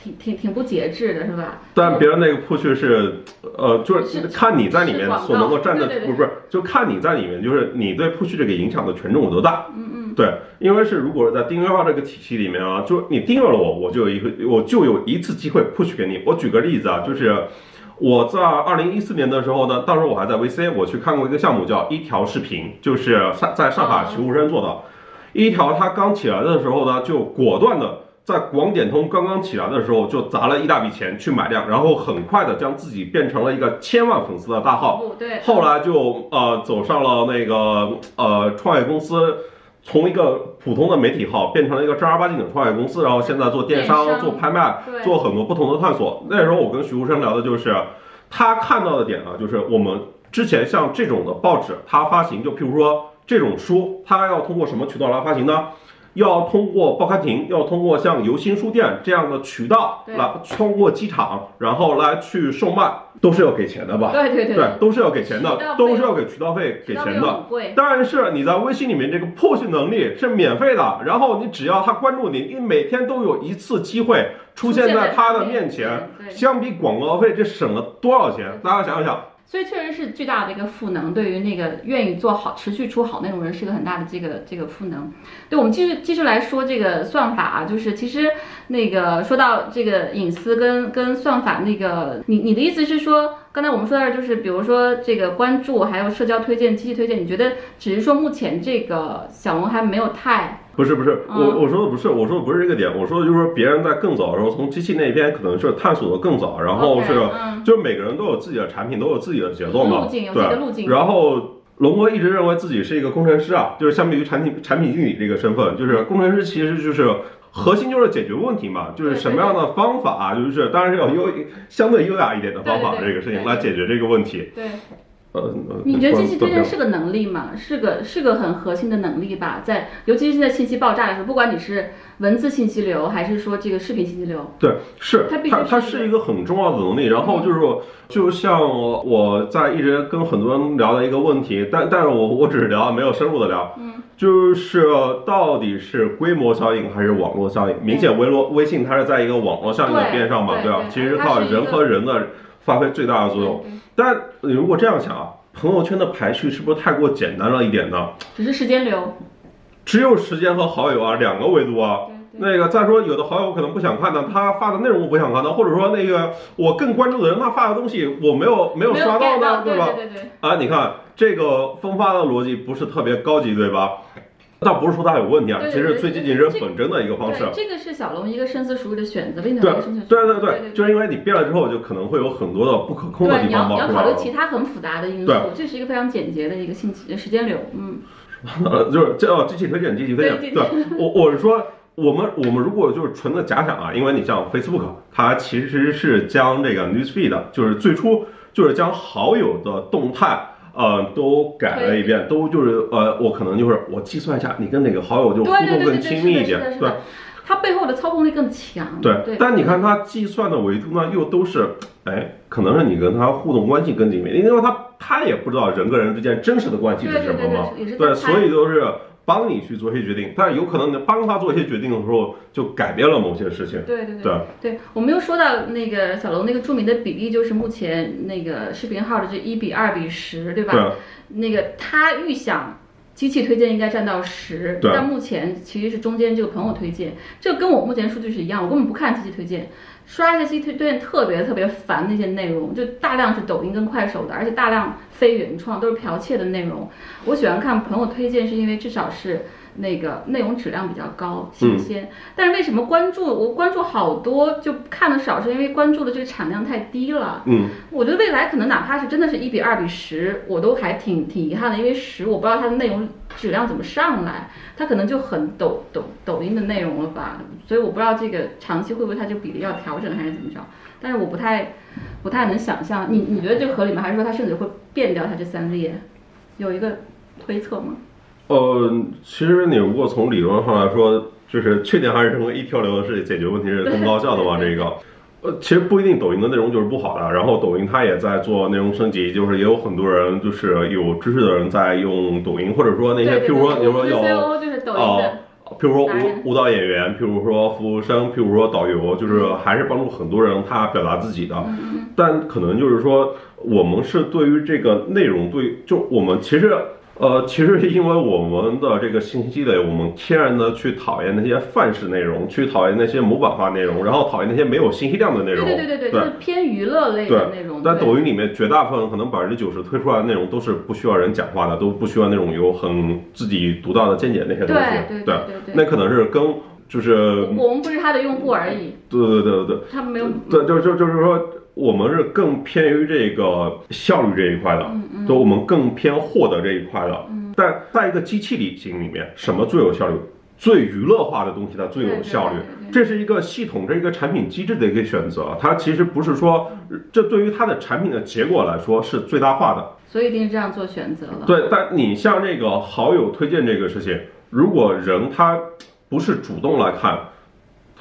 挺挺挺不节制的，是吧？但别人那个 push 是，呃，就是是看你在里面所能够占的，不是不是，就看你在里面，就是你对 push 这个影响的权重有多大。嗯嗯。对，因为是如果是在订阅号这个体系里面啊，就是你订阅了我，我就有一个，我就有一次机会 push 给你。我举个例子啊，就是我在二零一四年的时候呢，当时我还在 VC，我去看过一个项目叫一条视频，就是上在上海徐湖生做的。一条它刚起来的时候呢，就果断的在广点通刚刚起来的时候就砸了一大笔钱去买量，然后很快的将自己变成了一个千万粉丝的大号。对，后来就呃走上了那个呃创业公司，从一个普通的媒体号变成了一个正儿八经的创业公司，然后现在做电商、电商做拍卖、做很多不同的探索。那时候我跟徐福生聊的就是，他看到的点呢，就是我们之前像这种的报纸，它发行就譬如说这种书，它要通过什么渠道来发行呢？要通过报刊亭，要通过像游新书店这样的渠道对。来，通过机场，然后来去售卖，都是要给钱的吧？对对对。对，都是要给钱的都是要给渠道费给钱的。但是你在微信里面这个 push 能力是免费的，然后你只要他关注你，你每天都有一次机会出现在他的面前，对，相比广告费这省了多少钱？大家想想，所以确实是巨大的一个赋能，对于那个愿意做好、持续出好内容人是一个很大的这个这个赋能。对，我们继续继续来说这个算法啊，就是其实那个说到这个隐私跟跟算法那个，你你的意思是说，刚才我们说到就是比如说这个关注还有社交推荐、机器推荐，你觉得只是说目前这个小龙还没有太不是不是，嗯我我说的不是，我说的不是这个点，我说的就是说别人在更早的时候，从机器那边可能是探索的更早，然后是嗯就是每个人都有自己的产品，都有自己的节奏嘛路，径有自己的路径对。然后龙哥一直认为自己是一个工程师啊，就是相比于产品产品经理这个身份，就是工程师其实就是核心就是解决问题嘛，就是什么样的方法，就是当然是要优相对优雅一点的方法，这个事情来解决这个问题。对。呃，呃你觉得机器推荐是个能力吗？是个是个很核心的能力吧？在尤其是现在信息爆炸的时候，不管你是文字信息流还是说这个视频信息流，对，是它它，它是是一个很重要的能力。然后就是说，就像我在一直跟很多人聊的一个问题，但但是我我只是聊，没有深入的聊。嗯，就是到底是规模效应还是网络效应？明显微罗微信它是在一个网络效应的边上嘛，吧？对吧其实靠人和人的发挥最大的作用。但你如果这样想啊，朋友圈的排序是不是太过简单了一点呢？只是时间流。只有时间和好友啊两个维度啊。那个再说，有的好友可能不想看的，他发的内容我不想看的，或者说那个我更关注的人他发的东西我没有没有刷 get 呢，对吧？对对对，啊，你看这个分发的逻辑不是特别高级，对吧？倒不是说它有问题啊，其实最接近人这本真的一个方式。这个是小龙一个深思熟虑的选择，并且对一个深思熟虑对对对对，就是因为你变了之后，就可能会有很多的不可控的，地方嘛，你要你要？考虑其他很复杂的因素对，这是一个非常简洁的一个信息时间流，嗯，*laughs* 呃，就是这哦，机器推荐，机器推荐。对对，我我是说，我们我们如果就是纯的假想啊，因为你像 Facebook，它其实是将这个 newsfeed，就是最初就是将好友的动态。呃，都改了一遍，都就是呃，我可能就是我计算一下，你跟哪个好友就互动更亲密一点对的，它背后的操控力更强，对对。但你看它计算的维度呢，又都是，哎，可能是你跟他互动关系更紧密，因为他他也不知道人跟人之间真实的关系是什么嘛，对所以都是帮你去做一些决定，但是有可能你帮他做一些决定的时候，就改变了某些事情。对对对对，我们又说到那个小龙那个著名的比例，就是目前那个视频号的这一比二比十，对吧？对那个他预想机器推荐应该占到十，但目前其实是中间这个朋友推荐，这跟我目前数据是一样，我根本不看机器推荐，刷一下机器推荐特别特别烦那些内容，就大量是抖音跟快手的，而且大量非原创，都是剽窃的内容。我喜欢看朋友推荐，是因为至少是。那个内容质量比较高，新鲜。但是为什么关注我关注好多就看的少，是因为关注的这个产量太低了。嗯，我觉得未来可能哪怕是真的是一比二比十，我都还挺挺遗憾的，因为十我不知道它的内容质量怎么上来，它可能就很抖抖抖音的内容了吧，所以我不知道这个长期会不会它这个比例要调整还是怎么着，但是我不太不太能想象，你你觉得这个合理吗？还是说它甚至会变掉它这三列？有一个推测吗？呃，其实你如果从理论上来说，就是确定还是认为一条流是解决问题是更高效的嘛？这个，呃，其实不一定，抖音的内容就是不好的。然后抖音它也在做内容升级，就是也有很多人就是有知识的人在用抖音，或者说那些，譬如说，比如说有就是抖音的。譬如说舞舞蹈演员，譬如说服务生，譬如说导游，就是还是帮助很多人他表达自己的。但可能就是说，我们是对于这个内容，对，就我们其实。呃，其实是因为我们的这个信息积累，我们天然的去讨厌那些范式内容，去讨厌那些模板化内容，然后讨厌那些没有信息量的内容。对对对对对，就是偏娱乐类的内容。在抖音里面，绝大部分可能百分之九十推出来的内容都是不需要人讲话的，都不需要那种有很自己独到的见解那些东西。对对对对，那可能是跟就是我们不是他的用户而已。对对对对对，他没有。对，就就就是说。我们是更偏于这个效率这一块的，就我们更偏获得这一块的。但在一个机器理性里面，什么最有效率？最娱乐化的东西它最有效率。这是一个系统，这一个产品机制的一个选择。它其实不是说，这对于它的产品的结果来说是最大化的。所以一定是这样做选择了。对，但你像这个好友推荐这个事情，如果人他不是主动来看。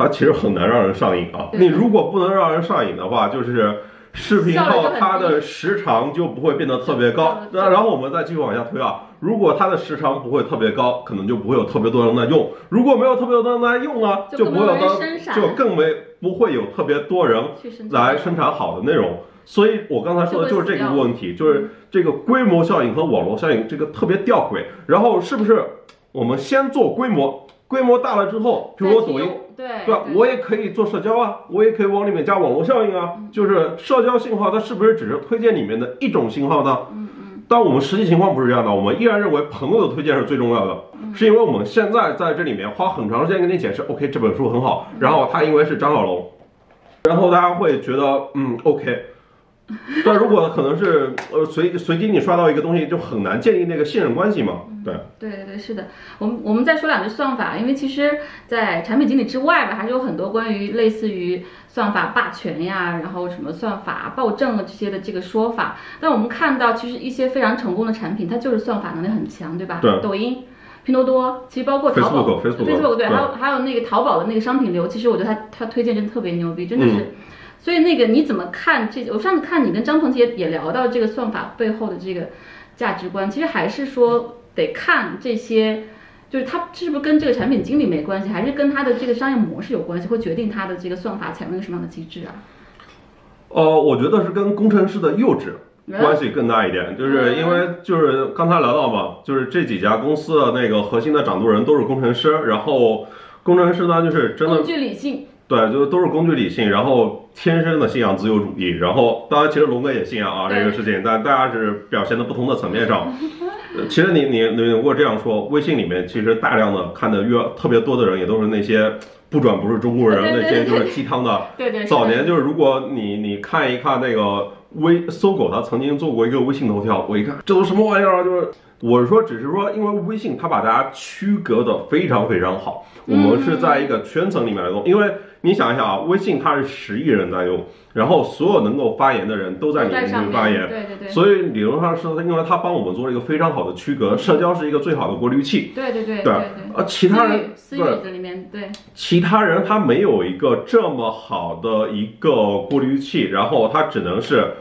它其实很难让人上瘾啊！你如果不能让人上瘾的话，就是视频号它的时长就不会变得特别高。那然后我们再继续往下推啊，如果它的时长不会特别高，可能就不会有特别多人在用。如果没有特别多人在用呢，就不会有就更没不会有特别多人来生产好的内容。所以我刚才说的就是这个问题，就是这个规模效应和网络效应这个特别吊诡。然后是不是我们先做规模？规模大了之后，比如我抖音，对对吧？我也可以做社交啊，我也可以往里面加网络效应啊。就是社交信号，它是不是只是推荐里面的一种信号呢？嗯嗯。但我们实际情况不是这样的，我们依然认为朋友的推荐是最重要的，是因为我们现在在这里面花很长时间跟你解释，OK，这本书很好，然后它因为是张小龙，然后大家会觉得，嗯，OK。*laughs* 但如果可能是呃随随机你刷到一个东西，就很难建立那个信任关系嘛？对对对对，是的。我们我们再说两句算法，因为其实，在产品经理之外吧，还是有很多关于类似于算法霸权呀，然后什么算法暴政啊这些的这个说法。但我们看到，其实一些非常成功的产品，它就是算法能力很强，对吧？对。抖音、拼多多，其实包括淘宝，Facebook 对，还有还有那个淘宝的那个商品流，其实我觉得他他推荐真的特别牛逼，真的是。所以那个你怎么看这？我上次看你跟张鹏杰也聊到这个算法背后的这个价值观，其实还是说得看这些，就是他是不是跟这个产品经理没关系，还是跟他的这个商业模式有关系，会决定他的这个算法采用一个什么样的机制啊？呃，我觉得是跟工程师的幼稚关系更大一点，就是因为就是刚才聊到嘛，就是这几家公司的那个核心的掌舵人都是工程师，然后工程师呢就是真的工具理性。对，就是都是工具理性，然后天生的信仰自由主义，然后当然其实龙哥也信仰啊这个事情，但大家是表现的不同的层面上。其实你你你如果这样说，微信里面其实大量的看的越特别多的人，也都是那些不转不是中国人那些就是鸡汤的。对对。早年就是如果你你看一看那个微搜狗，他曾经做过一个微信头条，我一看这都什么玩意儿啊，就是。我是说，只是说，因为微信它把大家区隔的非常非常好，我们是在一个圈层里面来用。因为你想一想啊，微信它是十亿人在用，然后所有能够发言的人都在里面去发言，对对对。所以理论上是因为它帮我们做了一个非常好的区隔，社交是一个最好的过滤器。对对对对。呃，其他人私域里面对。其他人他没有一个这么好的一个过滤器，然后他只能是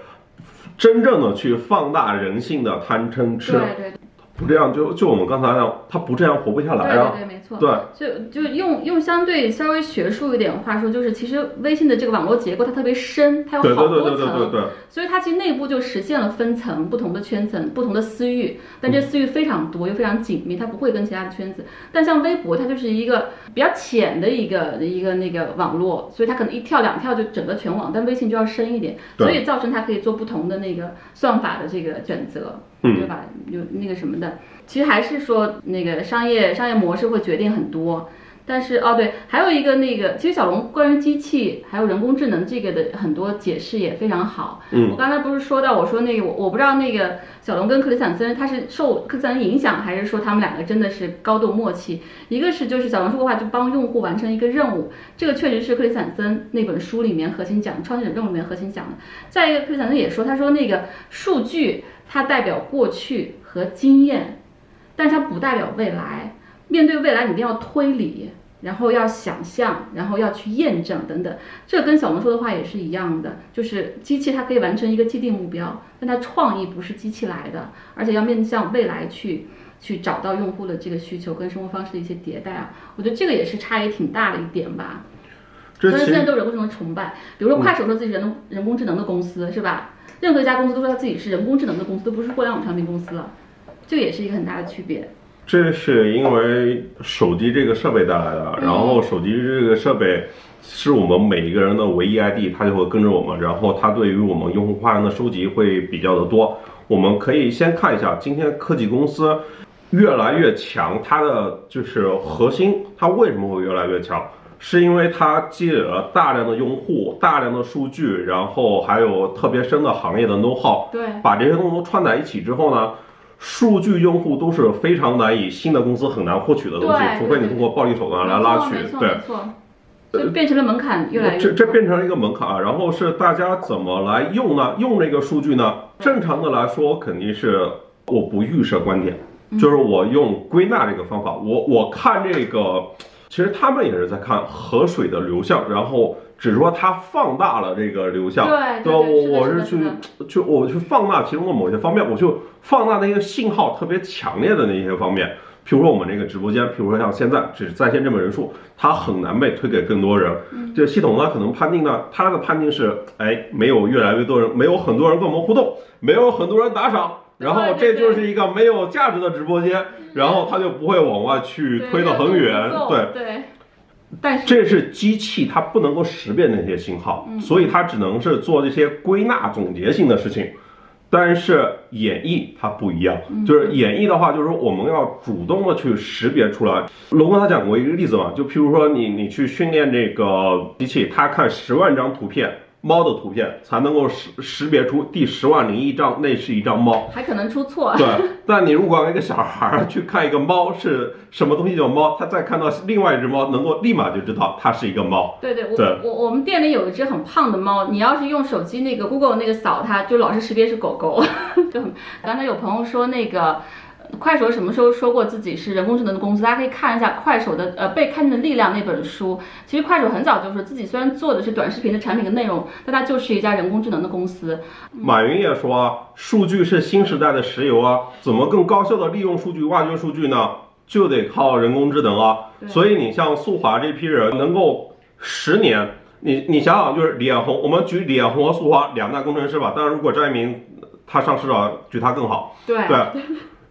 真正的去放大人性的贪嗔痴。对对。不这样就就我们刚才那样，他不这样活不下来啊！对对对，没错。对，就就用用相对稍微学术一点话说，就是其实微信的这个网络结构它特别深，它有好多层，所以它其实内部就实现了分层，不同的圈层，不同的私域，但这私域非常多又非常紧密，它不会跟其他的圈子。但像微博，它就是一个比较浅的一个一个那个网络，所以它可能一跳两跳就整个全网，但微信就要深一点，所以造成它可以做不同的那个算法的这个选择。对吧？有那个什么的，其实还是说那个商业商业模式会决定很多。但是哦对，还有一个那个，其实小龙关于机器还有人工智能这个的很多解释也非常好。嗯，我刚才不是说到我说那个我我不知道那个小龙跟克里斯坦森他是受克里斯坦森影响，还是说他们两个真的是高度默契？一个是就是小龙说的话就帮用户完成一个任务，这个确实是克里斯坦森那本书里面核心讲创新者任务里面核心讲的。再一个，克里斯坦森也说，他说那个数据。它代表过去和经验，但是它不代表未来。面对未来，你一定要推理，然后要想象，然后要去验证等等。这跟小红说的话也是一样的，就是机器它可以完成一个既定目标，但它创意不是机器来的，而且要面向未来去去找到用户的这个需求跟生活方式的一些迭代啊。我觉得这个也是差异挺大的一点吧。所以现在都人工智能崇拜，比如说快手说自己人人工智能的公司是吧？任何一家公司都说他自己是人工智能的公司，都不是互联网产品公司了，这也是一个很大的区别。这是因为手机这个设备带来的，然后手机这个设备是我们每一个人的唯一 ID，它就会跟着我们，然后它对于我们用户画像的收集会比较的多。我们可以先看一下今天科技公司越来越强，它的就是核心，它为什么会越来越强？是因为它积累了大量的用户、大量的数据，然后还有特别深的行业的 know how，对，把这些东西都串在一起之后呢？数据用户都是非常难以新的公司很难获取的东西，除非你通过暴力手段来拉取。对，就变成了门槛越来越。这这变成了一个门槛啊！然后是大家怎么来用呢？用这个数据呢？正常的来说，肯定是我不预设观点，就是我用归纳这个方法。我我看这个，其实他们也是在看河水的流向，然后。只是说它放大了这个流向，对，我我是去去我去放大其中的某些方面，我就放大那些信号特别强烈的那些方面。譬如说我们这个直播间，譬如说像现在只是在线这么人数，它很难被推给更多人。这系统呢可能判定呢，它的判定是，哎，没有越来越多人，没有很多人跟我们互动，没有很多人打赏，然后这就是一个没有价值的直播间，然后它就不会往外去推得很远，对对。但是这是机器，它不能够识别那些信号，所以它只能是做这些归纳总结性的事情。但是演绎它不一样，就是演绎的话，就是说我们要主动的去识别出来。龙哥他讲过一个例子嘛，就譬如说你你去训练这个机器，它看十万张图片。猫的图片才能够识识别出第十万零一张，那是一张猫，还可能出错。对，但你如果让一个小孩儿去看一个猫是什么东西叫猫，他再看到另外一只猫，能够立马就知道它是一个猫。对对，我我我们店里有一只很胖的猫，你要是用手机那个 Google 那个扫它，就老是识别是狗狗。*laughs* 就很，刚才有朋友说那个。快手什么时候说过自己是人工智能的公司？大家可以看一下快手的呃被看见的力量那本书。其实快手很早就说自己虽然做的是短视频的产品跟内容，但它就是一家人工智能的公司。马云也说啊，数据是新时代的石油啊，怎么更高效的利用数据、挖掘数据呢？就得靠人工智能啊。所以你像速滑这批人能够十年，你你想想就是李彦宏，我们举李彦宏和速滑两大工程师吧。但是如果张一鸣他上市了，举他更好。对对。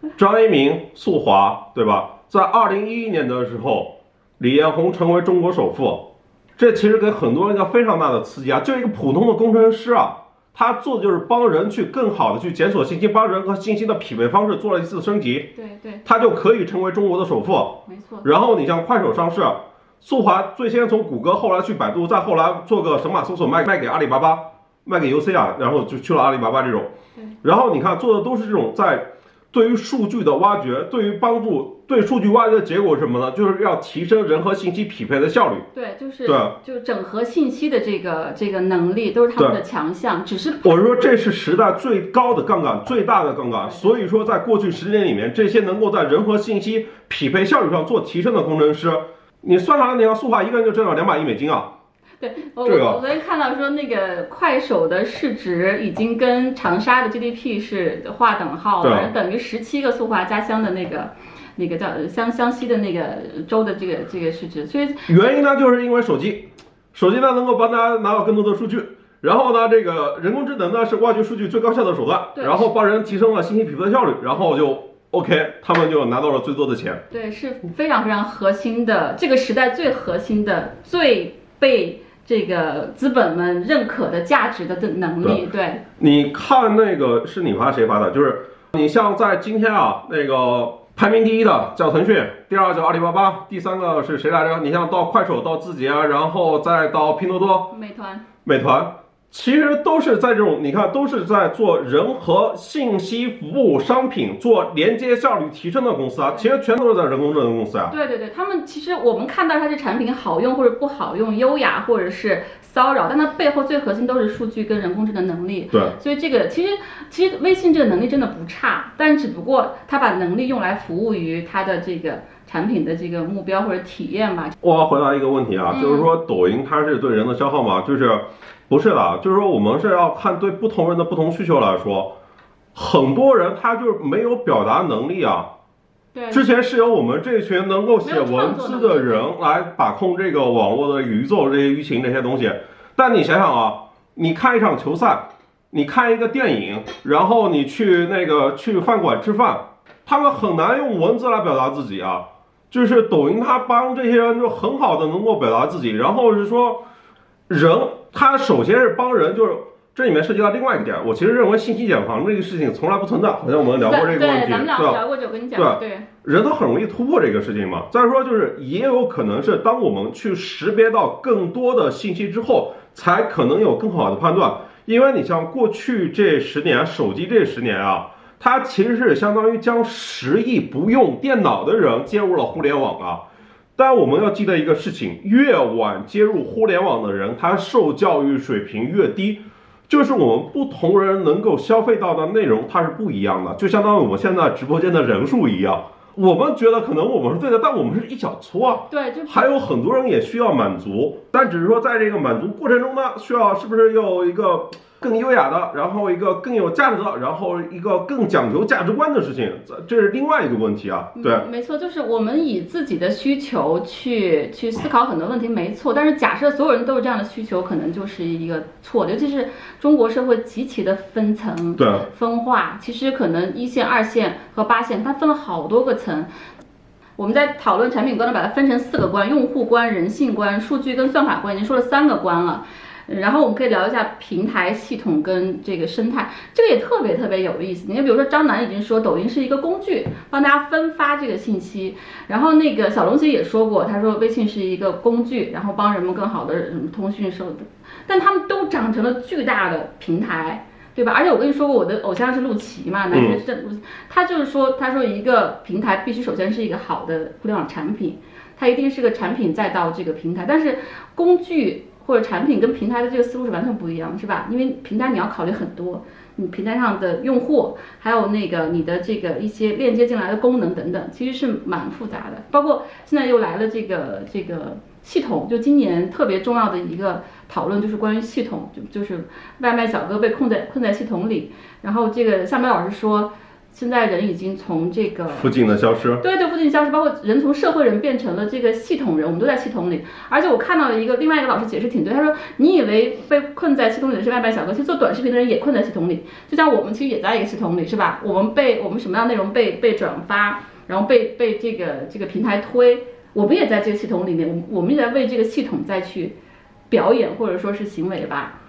*laughs* 张一鸣速华，对吧？在二零一一年的时候，李彦宏成为中国首富，这其实给很多人一个非常大的刺激啊！就一个普通的工程师啊，他做的就是帮人去更好的去检索信息，帮人和信息的匹配方式做了一次升级，对对，他就可以成为中国的首富，没错。然后你像快手上市，速华最先从谷歌，后来去百度，再后来做个神马搜索卖卖给阿里巴巴，卖给 UC 啊，然后就去了阿里巴巴这种，然后你看做的都是这种在。对于数据的挖掘，对于帮助对数据挖掘的结果是什么呢？就是要提升人和信息匹配的效率。对，就是对，就整合信息的这个这个能力都是他们的强项。只是我说这是时代最高的杠杆，最大的杠杆。所以说，在过去十年里面，这些能够在人和信息匹配效率上做提升的工程师，你算下来，你要速化一个人就挣了两百亿美金啊。对 *laughs* 我我昨天看到说那个快手的市值已经跟长沙的 GDP 是划等号了，等于十七个速滑家乡的那个那个叫湘湘西的那个州的这个这个市值。所以原因呢，就是因为手机，手机呢能够帮大家拿到更多的数据，然后呢，这个人工智能呢是挖掘数据最高效的手段，然后帮人提升了信息匹配的效率，然后就 OK，他们就拿到了最多的钱。对，是非常非常核心的，这个时代最核心的、最被。这个资本们认可的价值的的能力，对，你看那个是你发谁发的？就是你像在今天啊，那个排名第一的叫腾讯，第二叫阿里巴巴，第三个是谁来着？你像到快手、到字节啊，然后再到拼多多、美团、美团。其实都是在这种，你看，都是在做人和信息服务商品做连接效率提升的公司啊。其实全都是在人工智能公司啊。对对对，他们其实我们看到它这产品好用或者不好用，优雅或者是骚扰，但它背后最核心都是数据跟人工智能能力。对，所以这个其实其实微信这个能力真的不差，但只不过它把能力用来服务于它的这个。产品的这个目标或者体验吧。我要回答一个问题啊，嗯就是说抖音它是对人的消耗吗？就是不是的，就是说我们是要看对不同人的不同需求来说，很多人他就是没有表达能力啊。对，之前是由我们这群能够写文字的人来把控这个网络的宇宙这些舆情这些东西，但你想想啊，你看一场球赛，你看一个电影，然后你去那个去饭馆吃饭，他们很难用文字来表达自己啊。就是抖音，它帮这些人就很好的能够表达自己，然后是说，人他首先是帮人，就是这里面涉及到另外一个点，我其实认为信息茧房这个事情从来不存在，好像我们聊过这个问对，题，咱们俩对吧？聊过就，跟你讲，对，人都很容易突破这个事情嘛。再说就是，也有可能是当我们去识别到更多的信息之后，才可能有更好的判断。因为你像过去这十年，手机这十年啊，它其实是相当于将十亿不用电脑的人接入了互联网啊。但我们要记得一个事情，越晚接入互联网的人，他受教育水平越低。就是我们不同人能够消费到的内容，它是不一样的，就相当于我们现在直播间的人数一样。我们觉得可能我们是对的，但我们是一小撮啊。对，就还有很多人也需要满足，但只是说在这个满足过程中呢，需要是不是有一个更优雅的，然后一个更有价值的，然后一个更讲究价值观的事情，这这是另外一个问题啊。对，嗯，没错，就是我们以自己的需求去去思考很多问题，没错。但是假设所有人都是这样的需求，可能就是一个错的。尤其是中国社会极其的分层、对，分化，其实可能一线、二线和八线，它分了好多个层。我们在讨论产品观呢，把它分成四个观：用户观、人性观、数据跟算法观，已经说了三个观了。然后我们可以聊一下平台系统跟这个生态，这个也特别特别有意思。你看，比如说张楠已经说抖音是一个工具，帮大家分发这个信息。然后那个小龙其实也说过，他说微信是一个工具，然后帮人们更好的嗯通讯手段。但他们都长成了巨大的平台，对吧？而且我跟你说过，我的偶像是陆琪嘛，男神是陆琪，他就是说，他说一个平台必须首先是一个好的互联网产品，它一定是个产品再到这个平台，但是工具。或者产品跟平台的这个思路是完全不一样，是吧？因为平台你要考虑很多，你平台上的用户，还有那个你的这个一些链接进来的功能等等，其实是蛮复杂的。包括现在又来了这个这个系统，就今年特别重要的一个讨论就是关于系统，就就是外卖小哥被困在困在系统里，然后这个夏梅老师说。现在人已经从这个附近的消失，对对，附近消失，包括人从社会人变成了这个系统人，我们都在系统里。而且我看到了一个另外一个老师解释挺对，他说你以为被困在系统里的是外卖小哥，其实做短视频的人也困在系统里，就像我们其实也在一个系统里，是吧？我们被我们什么样的内容被被转发，然后被被这个这个平台推，我们也在这个系统里面，我们我们也在为这个系统再去表演或者说是行为吧。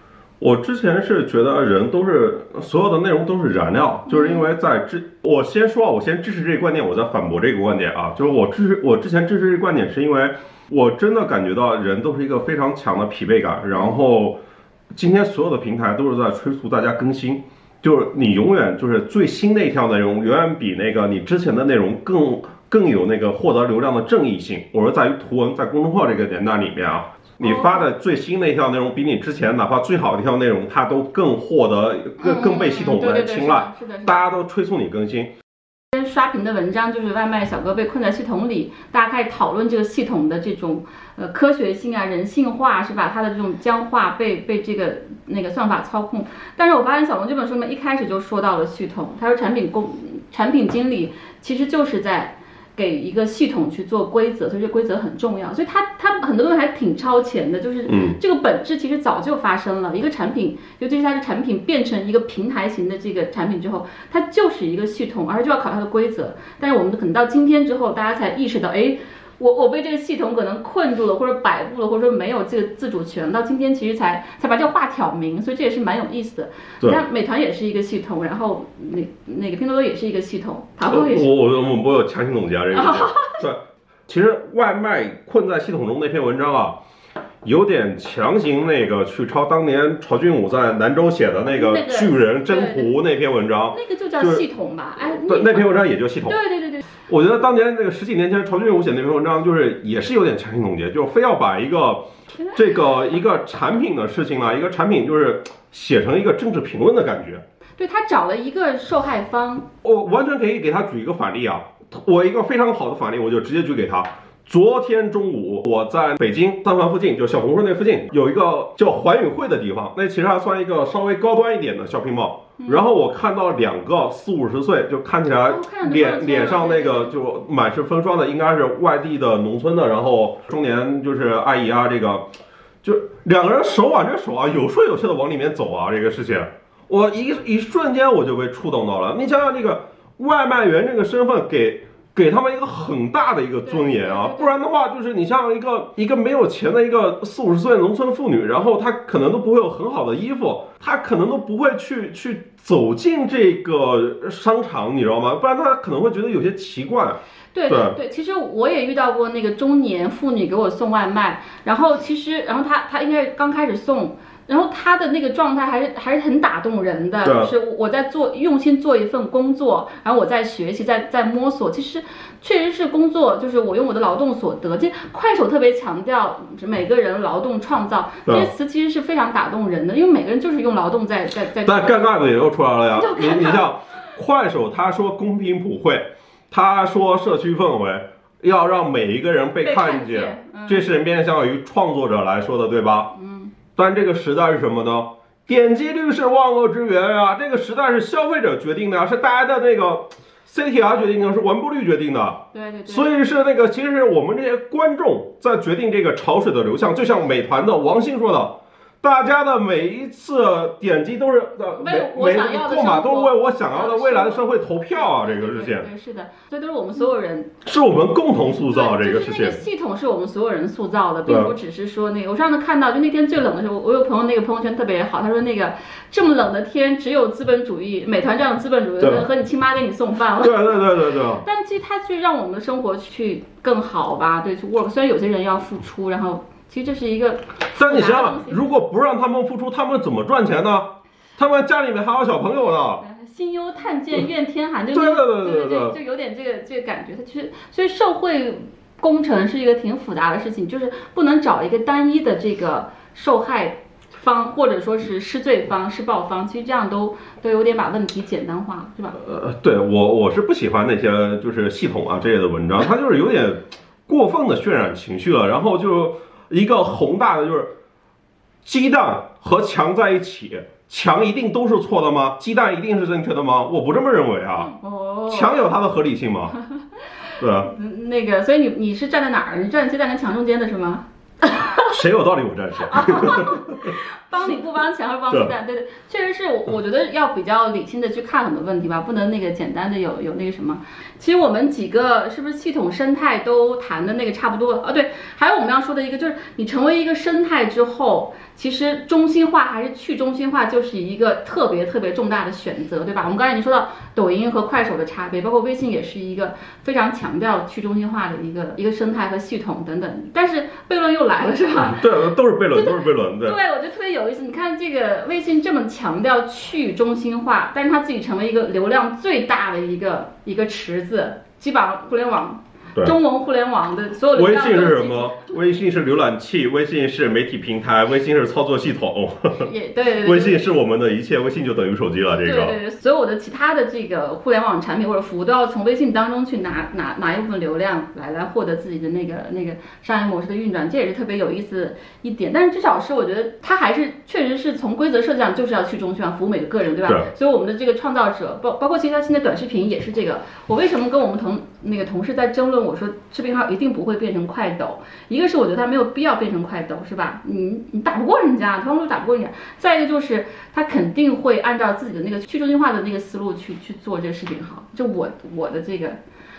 我之前是觉得人都是所有的内容都是燃料，就是因为在之，我先说，我先支持这个观点，我再反驳这个观点啊，就是我支持我之前支持这个观点，是因为我真的感觉到人都是一个非常强的疲惫感，然后今天所有的平台都是在催促大家更新，就是你永远就是最新那条内容，远远比那个你之前的内容更更有那个获得流量的正义性。我说在于图文在公众号这个年代里面啊。你发的最新的一条内容，比你之前哪怕最好的一条内容，它都更获得更更被系统的青睐，是的，大家都催促你更新。先刷屏的文章就是外卖小哥被困在系统里，大家开始讨论这个系统的这种呃科学性啊、人性化是吧？它的这种僵化被被这个那个算法操控。但是我发现小龙这本书里面一开始就说到了系统，他说产品工产品经理其实就是在。给一个系统去做规则，所以这规则很重要。所以它它很多东西还挺超前的，就是这个本质其实早就发生了。一个产品，尤其是它的产品变成一个平台型的这个产品之后，它就是一个系统，而就要考它的规则。但是我们可能到今天之后，大家才意识到，哎。我我被这个系统可能困住了，或者摆布了，或者说没有这个自主权，到今天其实才才把这个话挑明，所以这也是蛮有意思的。你看，美团也是一个系统，然后那那个拼多多也是一个系统，淘宝也是。我我我我有强行总结啊，这个对。*laughs* 其实外卖困在系统中那篇文章啊。有点强行那个去抄当年曹俊武在南州写的那个巨人征途那篇文章，那个就叫系统吧？哎，对，那篇文章也就系统。对对对对。我觉得当年那个十几年前曹俊武写那篇文章，就是也是有点强行总结，就非要把一个这个一个产品的事情啊，一个产品就是写成一个政治评论的感觉。对他找了一个受害方，我完全可以给他举一个反例啊。我一个非常好的反例，我就直接举给他。昨天中午，我在北京三环附近，就小红书那附近有一个叫环宇汇的地方，那其实还算一个稍微高端一点的 shopping mall。然后我看到两个四五十岁，就看起来脸脸上那个就满是风霜的，应该是外地的农村的，然后中年就是阿姨啊，这个就两个人手挽着手啊，有说有笑的往里面走啊，这个事情，我一一瞬间我就被触动到了。你想想这个外卖员这个身份给。给他们一个很大的一个尊严啊不然的话，就是你像一个一个没有钱的一个四五十岁的农村妇女，然后她可能都不会有很好的衣服，她可能都不会去去走进这个商场，你知道吗？不然她可能会觉得有些奇怪。对对对，其实我也遇到过那个中年妇女给我送外卖，然后其实，然后她她应该是刚开始送，然后他的那个状态还是还是很打动人的，就是我在做用心做一份工作，然后我在学习，在在摸索，其实确实是工作，就是我用我的劳动所得。这快手特别强调每个人劳动创造这对些词，其实是非常打动人的，因为每个人就是用劳动在在在。但尴尬的也又出来了呀就！你你像快手，他说公平普惠，他说社区氛围，要让每一个人被被看看见嗯这是面向于创作者来说的，对吧？嗯。但这个时代是什么呢？点击率是万恶之源啊！这个时代是消费者决定的，是大家的那个 CTR 决定的，是完播率决定的。对对对，所以是那个，其实是我们这些观众在决定这个潮水的流向，就像美团的王兴说的，大家的每一次点击都是呃为每我每想要的购买都是为我想要的未来的社会投票啊，这个事情对对是的，所以都是我们所有人是我们共同塑造对这个事情就是那个。系统是我们所有人塑造的，并不只是说那个。我上次看到，就那天最冷的时候，我有朋友那个朋友圈特别好，他说那个这么冷的天，只有资本主义，美团这样的资本主义和和你亲妈给你送饭了。对对对对对，但其实它去让我们的生活去更好吧，对，去 work。虽然有些人要付出，然后其实这是一个但你想想如果不让他们付出，他们怎么赚钱呢？他们家里面还有小朋友呢。心忧炭贱怨天寒，就对对对对对对就有点这个这个感觉。它其实所以社会工程是一个挺复杂的事情，就是不能找一个单一的这个受害方或者说是施罪方、施暴方，其实这样都都有点把问题简单化，是吧？呃，对我我是不喜欢那些就是系统啊这类的文章，它就是有点过分的渲染情绪了，然后就一个宏大的就是鸡蛋和墙在一起，墙一定都是错的吗？鸡蛋一定是正确的吗？我不这么认为啊，哦，墙有它的合理性吗？*laughs* 对啊，嗯那个，所以你你是站在哪儿？你站在鸡蛋跟墙中间的是吗？谁有道理我站谁。*laughs* *laughs* 帮你不帮钱还是帮鸡蛋？对对，确实是我我觉得要比较理性的去看很多问题吧，不能那个简单的有有那个什么。其实我们几个是不是系统生态都谈的那个差不多了？啊，对，还有我们要说的一个就是你成为一个生态之后，其实中心化还是去中心化就是一个特别特别重大的选择，对吧？我们刚才已经说到抖音和快手的差别，包括微信也是一个非常强调去中心化的一个一个生态和系统等等。但是悖论又来了，是吧？对，都是悖论，都是悖论。对，对，我觉得特别有有意思。你看这个微信这么强调去中心化，但是它自己成为一个流量最大的一个一个池子，基本上互联网中文互联网的所有的微信是什么？微信是浏览器，微信是媒体平台，微信是操作系统，也对对对，微信是我们的一切，微信就等于手机了。这个对对对，所有的其他的这个互联网产品或者服务都要从微信当中去拿拿拿一部分流量来来获得自己的那个那个商业模式的运转，这也是特别有意思一点。但是至少是我觉得它还是确实是从规则设计上就是要去中心化，服务每个个人，对吧？对所以我们的这个创造者，包包括其实它现在短视频也是这个。我为什么跟我们同那个同事在争论？我说视频号一定不会变成快抖，一个是我觉得他没有必要变成快抖，是吧？你你打不过人家，他们都打不过人家。再一个就是他肯定会按照自己的那个去中心化的那个思路去去做这个视频号，就我我的这个，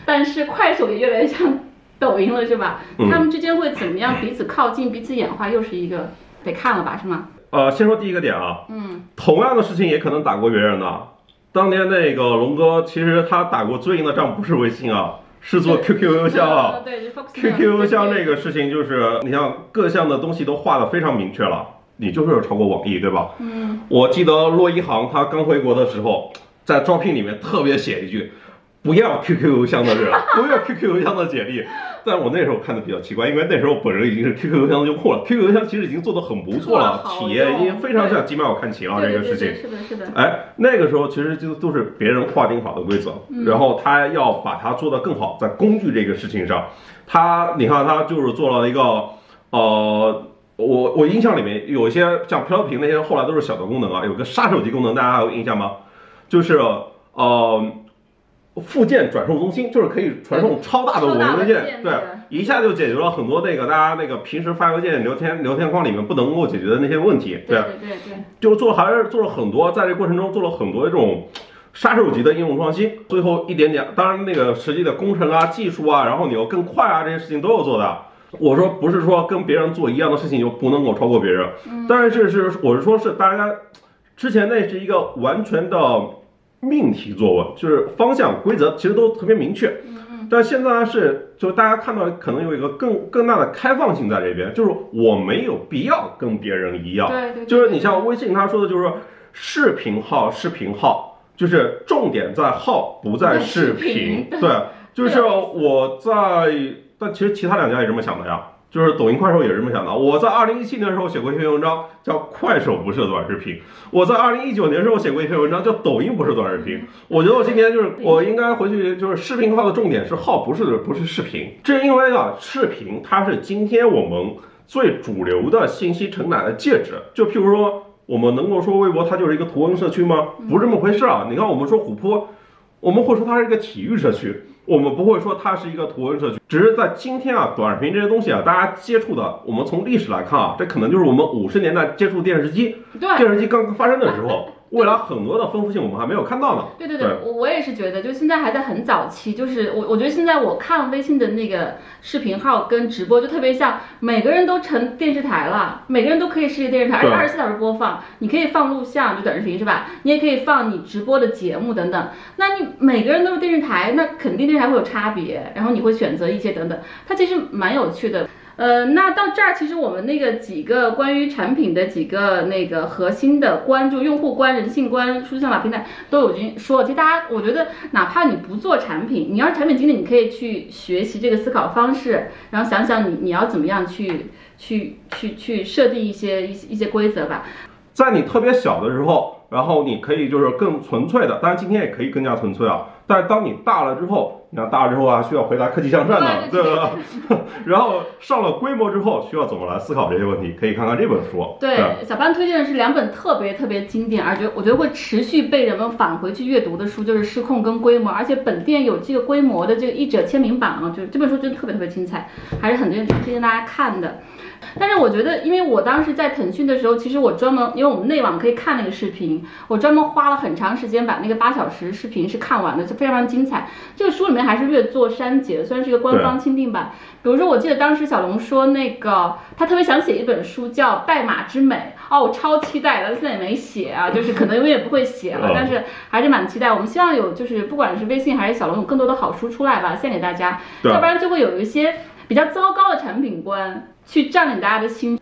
但是快手也越来越像抖音了，是吧？嗯他们之间会怎么样彼此靠近、彼此演化，又是一个得看了吧，是吗？呃，先说第一个点啊，嗯，同样的事情也可能打过别人的。当年那个龙哥，其实他打过最硬的仗不是微信啊，是做 QQ 邮箱啊。对，QQ 邮箱这个事情，就是你像各项的东西都画的非常明确了，你就是超过网易，对吧？嗯，我记得骆一航他刚回国的时候，在招聘里面特别写一句：“不要 QQ 邮箱的人，*laughs* 不要 QQ 邮箱的简历。但我那时候看的比较奇怪，因为那时候本人已经是 QQ 邮箱的用户了，QQ 邮箱其实已经做的很不错了，好体验已经非常像几秒看齐了这个事情，。是的，是的。哎，那个时候其实就都是别人划定好的规则，然后他要把它做得更好，在工具这个事情上，他你看他就是做了一个呃。我我印象里面有一些像飘屏那些，后来都是小的功能啊，有个杀手级功能，大家还有印象吗？就是呃，附件转送中心，就是可以传送超大的文件，文件对对，一下就解决了很多那个大家那个平时发邮件聊天聊天框里面不能够解决的那些问题，对对。对对，就做还是做了很多，在这过程中做了很多这种杀手级的应用创新，最后一点点，当然那个实际的工程啊、技术啊，然后你要更快啊，这些事情都有做的。我说不是说跟别人做一样的事情就不能够超过别人，但是是我是说是大家之前那是一个完全的命题作文，就是方向规则其实都特别明确。但现在呢是，就是大家看到可能有一个更更大的开放性在这边，就是我没有必要跟别人一样，对对对就是你像微信他说的，就是说视频号视频号，就是重点在号不在视频，对对，就是我在，但其实其他两家也这么想的呀。就是抖音、快手也是这么想的。我在二零一七年的时候写过一篇文章，叫“快手不是短视频”。我在二零一九年的时候写过一篇文章，叫“抖音不是短视频”。我觉得我今天就是我应该回去，就是视频号的重点是号，不是不是视频。这是因为啊，视频它是今天我们最主流的信息承载的介质。就譬如说，我们能够说微博它就是一个图文社区吗？不是这么回事啊！你看，我们说虎扑，我们会说它是一个体育社区，我们不会说它是一个图文社区。只是在今天啊，短视频这些东西啊，大家接触的，我们从历史来看啊，这可能就是我们五十年代接触电视机，电视机刚刚发生的时候，未来很多的丰富性我们还没有看到呢。对对对，我我也是觉得，就现在还在很早期，就是我我觉得现在我看微信的那个视频号跟直播就特别像，每个人都成电视台了，每个人都可以是一个电视台，而且对二十四小时播放，你可以放录像，就短视频是吧？你也可以放你直播的节目等等。那你每个人都是电视台，那肯定电视台会有差别，然后你会选择一些等等，它其实蛮有趣的。呃，那到这儿，其实我们那个几个关于产品的几个那个核心的关注，用户观、人性观、数字算法平台都已经说了。其实大家，我觉得哪怕你不做产品，你要是产品经理，你可以去学习这个思考方式，然后想想你你要怎么样去去去去设定一些一些一些规则吧。在你特别小的时候，然后你可以就是更纯粹的，当然今天也可以更加纯粹啊。但是当你大了之后，你看大了之后啊，需要回答科技向善的，对对吧？*laughs* 然后上了规模之后，需要怎么来思考这些问题？可以看看这本书。对，小班推荐的是两本特别特别经典，而且我觉得会持续被人们返回去阅读的书，就是《失控》跟《规模》，而且本店有这个规模的这个译者签名版啊，就这本书真的特别特别精彩，还是很推荐推荐大家看的。但是我觉得，因为我当时在腾讯的时候，其实我专门，因为我们内网可以看那个视频，我专门花了很长时间把那个八小时视频是看完的，就非常非常精彩。这个书里面还是略作删节，虽然是一个官方钦定版。比如说，我记得当时小龙说那个他特别想写一本书叫《代码之美》，哦，我超期待的，现在也没写啊，就是可能永远不会写了，但是还是蛮期待。我们希望有就是不管是微信还是小龙有更多的好书出来吧，献给大家，要不然就会有一些比较糟糕的产品观。去占领大家的心，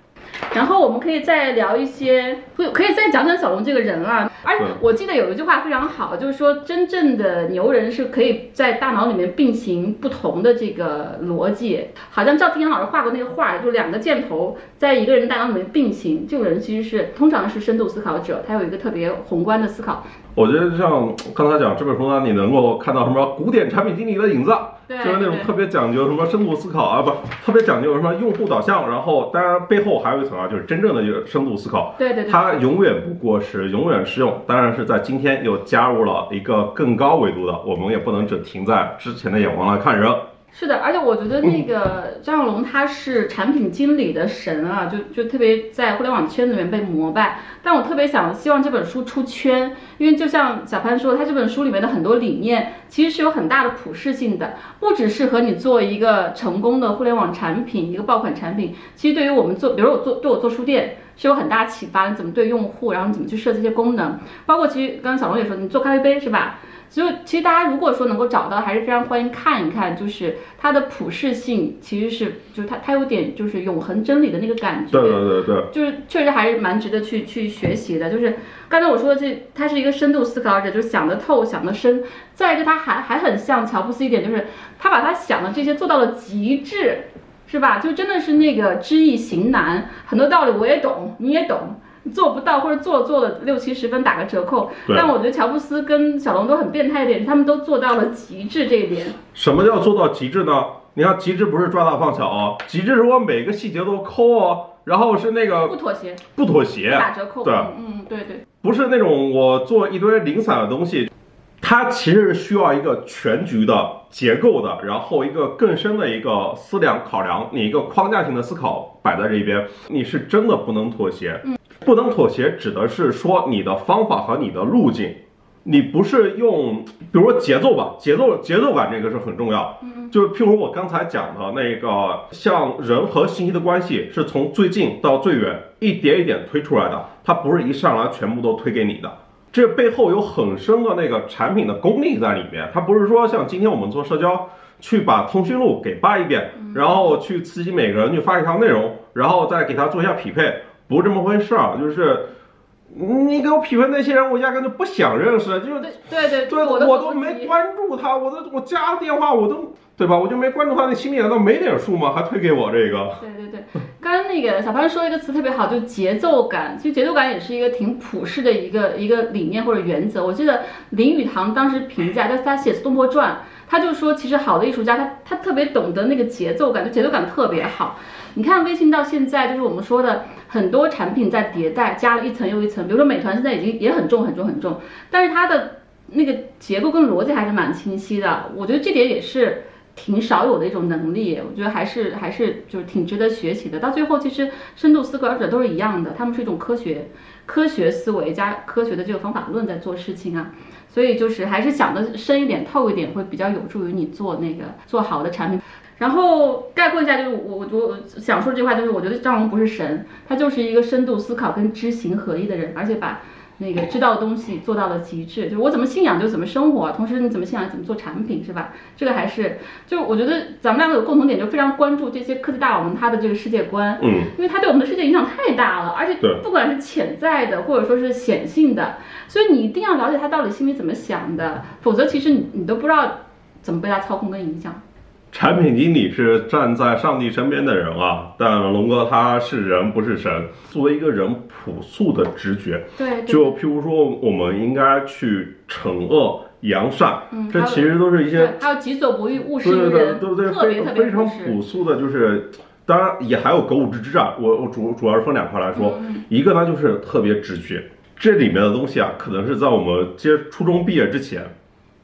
然后我们可以再聊一些，会可以再讲讲小龙这个人啊。而且我记得有一句话非常好，就是说真正的牛人是可以在大脑里面并行不同的这个逻辑。好像赵天阳老师画过那个画，就两个箭头在一个人大脑里面并行，这个人其实是通常是深度思考者，他有一个特别宏观的思考。我觉得像刚才讲这本书呢，你能够看到什么古典产品经理的影子，就是那种特别讲究什么深度思考啊，不，特别讲究什么用户导向，然后当然背后还有一层啊，就是真正的深度思考。对对对，它永远不过时，永远适用。当然是在今天又加入了一个更高维度的，我们也不能只停在之前的眼光来看人。是的，而且我觉得那个张小龙他是产品经理的神啊，就就特别在互联网圈子里面被膜拜。但我特别想希望这本书出圈，因为就像小潘说，他这本书里面的很多理念其实是有很大的普适性的，不只适合你做一个成功的互联网产品，一个爆款产品。其实对于我们做，比如我做对我做书店是有很大启发，你怎么对用户，然后你怎么去设计一些功能，包括其实刚刚小龙也说，你做咖啡杯是吧？所以其实大家如果说能够找到，还是非常欢迎看一看，就是它的普适性其实是就是它它有点就是永恒真理的那个感觉。对对对对，就是确实还是蛮值得去去学习的。就是刚才我说的这，他是一个深度思考者，就是想得透、想得深。再一个，他还还很像乔布斯一点，就是他把他想的这些做到了极致，是吧？就真的是那个知易行难，很多道理我也懂，你也懂。做不到，或者做做了六七十分打个折扣，但我觉得乔布斯跟小龙都很变态一点，他们都做到了极致这一点。什么叫做到极致呢？你看，极致不是抓大放小啊，极致是我每个细节都抠哦，然后是那个不妥协，不妥协，打折扣。对。嗯嗯，对对，不是那种我做一堆零散的东西，它其实是需要一个全局的结构的，然后一个更深的一个思量考量，你一个框架性的思考摆在这一边，你是真的不能妥协。不能妥协指的是说你的方法和你的路径。你不是用，比如说节奏吧，节奏节奏感这个是很重要。嗯就是譬如我刚才讲的那个，像人和信息的关系是从最近到最远一点一点推出来的，它不是一上来全部都推给你的。这背后有很深的那个产品的功力在里面，它不是说像今天我们做社交，去把通讯录给扒一遍，然后去刺激每个人去发一条内容，然后再给他做一下匹配，不是这么回事儿，就是。你给我匹配那些人，我压根就不想认识，就是对对对，我我都没关注他，我都我加了电话，我都对吧？我就没关注他，那心里难道没点数吗？还推给我这个？对对对，刚刚那个小潘说一个词特别好，就节奏感。其实节奏感也是一个挺普世的一个一个理念或者原则。我记得林语堂当时评价，他他写《东坡传》，他就说，其实好的艺术家他他特别懂得那个节奏感，就节奏感特别好。你看微信到现在，就是我们说的很多产品在迭代，加了一层又一层。比如说美团现在已经也很重很重很重，但是它的那个结构跟逻辑还是蛮清晰的。我觉得这点也是挺少有的一种能力，我觉得还是还是就是挺值得学习的。到最后，其实深度思考者都是一样的，他们是一种科学科学思维加科学的这个方法论在做事情啊。所以就是还是想的深一点、透一点，会比较有助于你做那个做好的产品。然后概括一下，就是我我我想说这句话，就是我觉得张龙不是神，他就是一个深度思考跟知行合一的人，而且把那个知道的东西做到了极致。就是我怎么信仰就怎么生活，同时你怎么信仰怎么做产品，是吧？这个还是就我觉得咱们两个有共同点，就非常关注这些科技大佬们他的这个世界观，嗯，因为他对我们的世界影响太大了，而且不管是潜在的或者说是显性的，所以你一定要了解他到底心里怎么想的，否则其实你你都不知道怎么被他操控跟影响。产品经理是站在上帝身边的人啊，但龙哥他是人不是神。作为一个人朴素的直觉，对，对就譬如说我们应该去惩恶扬善，嗯这其实都是一些对，还有己所不欲，勿施对对对于人，对不对？特别特别非非常朴素的，就是当然也还有格物致知啊。我我主主要是分两块来说，嗯一个呢就是特别直觉，这里面的东西啊，可能是在我们接初中毕业之前。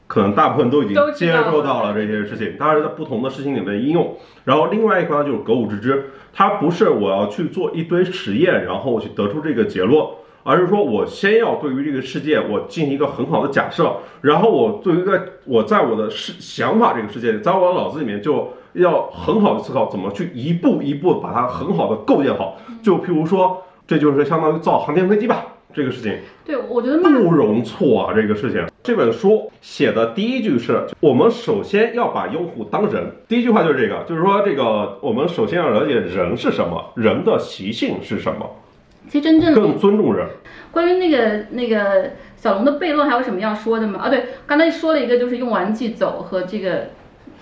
可能大部分都已经接受到了这些事情，当然是在不同的事情里面应用。然后另外一块呢就是格物致知，它不是我要去做一堆实验，然后我去得出这个结论，而是说我先要对于这个世界我进行一个很好的假设，然后我对于一个我在我的世想法这个世界，在我的脑子里面就要很好的思考怎么去一步一步把它很好的构建好。就譬如说，这就是相当于造航天飞机吧，这个事情。对，我觉得不容错啊，这个事情。这本书写的第一句是我们首先要把用户当人，第一句话就是这个，就是说这个我们首先要了解人是什么，人的习性是什么，其实真正更尊重人。关于那个那个小龙的悖论，还有什么要说的吗？啊，对，刚才说了一个就是用完即走和这个，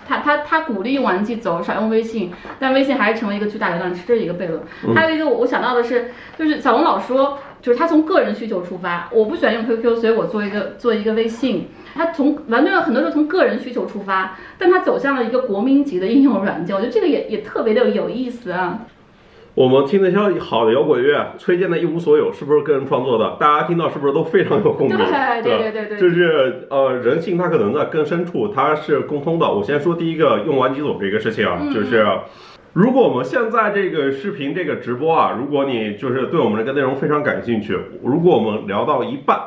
他他他鼓励用完即走，少用微信，但微信还是成为一个巨大流量池，这是一个悖论。还有一个我我想到的是，就是小龙老说，就是他从个人需求出发，我不喜欢用 QQ，所以我做一个做一个微信。他从完全很多时候从个人需求出发，但他走向了一个国民级的应用软件，我觉得这个也也特别的有意思啊。我们听那些好的摇滚乐，崔健的一无所有是不是个人创作的？大家听到是不是都非常有共鸣？对对对对对就是呃，人性它可能在更深处，它是共通的。我先说第一个用完即走这个事情啊，嗯就是如果我们现在这个视频这个直播啊，如果你就是对我们这个内容非常感兴趣，如果我们聊到一半，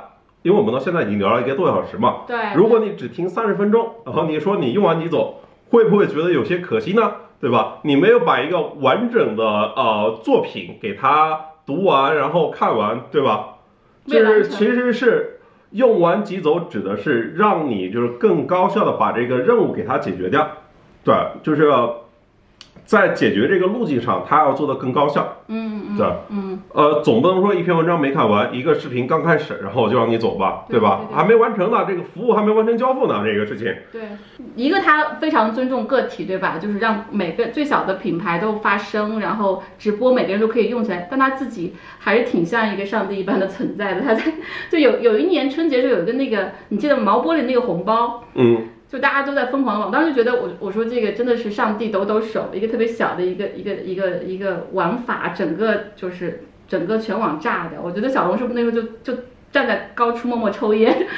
因为我们到现在已经聊了一个多小时嘛，对，如果你只听三十分钟，然后你说你用完即走，会不会觉得有些可惜呢？对吧？你没有把一个完整的呃作品给它读完，然后看完，对吧？就是其实是用完即走指的是让你就是更高效的把这个任务给它解决掉，对，就是在解决这个路径上，他要做的更高效。嗯嗯对，嗯，呃，总不能说一篇文章没看完，一个视频刚开始，然后就让你走吧，对吧？还没完成呢，这个服务还没完成交付呢，这个事情。对，一个他非常尊重个体，对吧？就是让每个最小的品牌都发声，然后直播每个人都可以用起来，但他自己还是挺像一个上帝一般的存在的。他在就有有一年春节时候有一个那个，你记得毛玻璃那个红包，嗯，就大家都在疯狂的往，当时觉得我我说这个真的是上帝抖抖手，一个特别小的一个一个一个一个玩法，整个就是整个全网炸掉。我觉得小红书那时候就就站在高处默默抽烟，*laughs*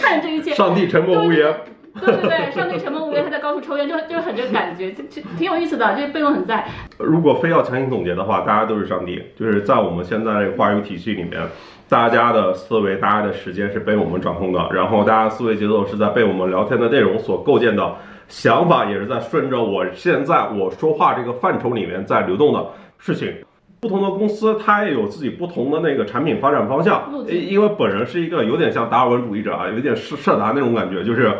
看这一切，上帝沉默无言。对对对，上帝沉默无言，他在高处抽烟，就就很这个感觉，就就挺有意思的，这背后很在。如果非要强行总结的话，大家都是上帝，就是在我们现在这个话语体系里面，大家的思维、大家的时间是被我们掌控的，然后大家思维节奏是在被我们聊天的内容所构建的，想法也是在顺着我现在我说话这个范畴里面在流动的事情。不同的公司，它也有自己不同的那个产品发展方向因因为本人是一个有点像达尔文主义者啊，有点社社达那种感觉，就是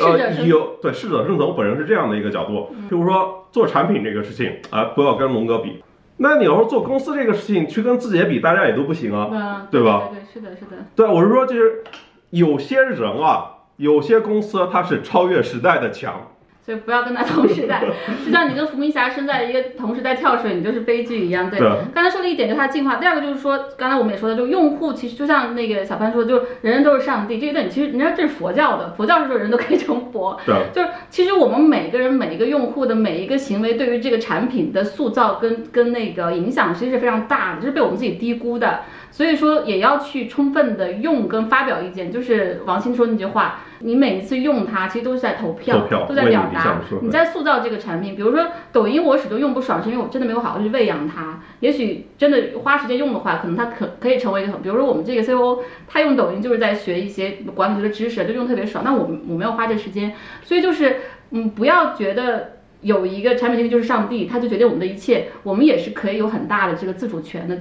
呃有对适者生存，本人是这样的一个角度。譬如说做产品这个事情啊，不要跟龙哥比。那你要说做公司这个事情去跟字节比，大家也都不行啊。嗯，对吧对对，是的，是的，对，我是说，就是有些人啊，有些公司它是超越时代的强。所以不要跟他同时代，*laughs* 就像你跟伏明霞生在一个同时代跳水，你就是悲剧一样。对，对刚才说了一点，就是它进化。第二个就是说，刚才我们也说的，就用户其实就像那个小潘说的，就是人人都是上帝。这一点其实人家这是佛教的，佛教是说人都可以成佛。对，*laughs* 就是其实我们每个人每一个用户的每一个行为，对于这个产品的塑造跟跟那个影响，其实是非常大的，这是被我们自己低估的。所以说也要去充分的用跟发表意见。就是王鑫说那句话，你每一次用它，其实都是在投票，投票都在表达你在塑造这个产品。比如说抖音，我始终用不爽，是因为我真的没有好好去喂养它。也许真的花时间用的话，可能它可可以成为一个很，比如说我们这个 COO，他用抖音就是在学一些管理学的知识，就用特别爽。那我我没有花这时间，所以就是嗯，不要觉得。有一个产品经理就是上帝，他就决定我们的一切，我们也是可以有很大的这个自主权的。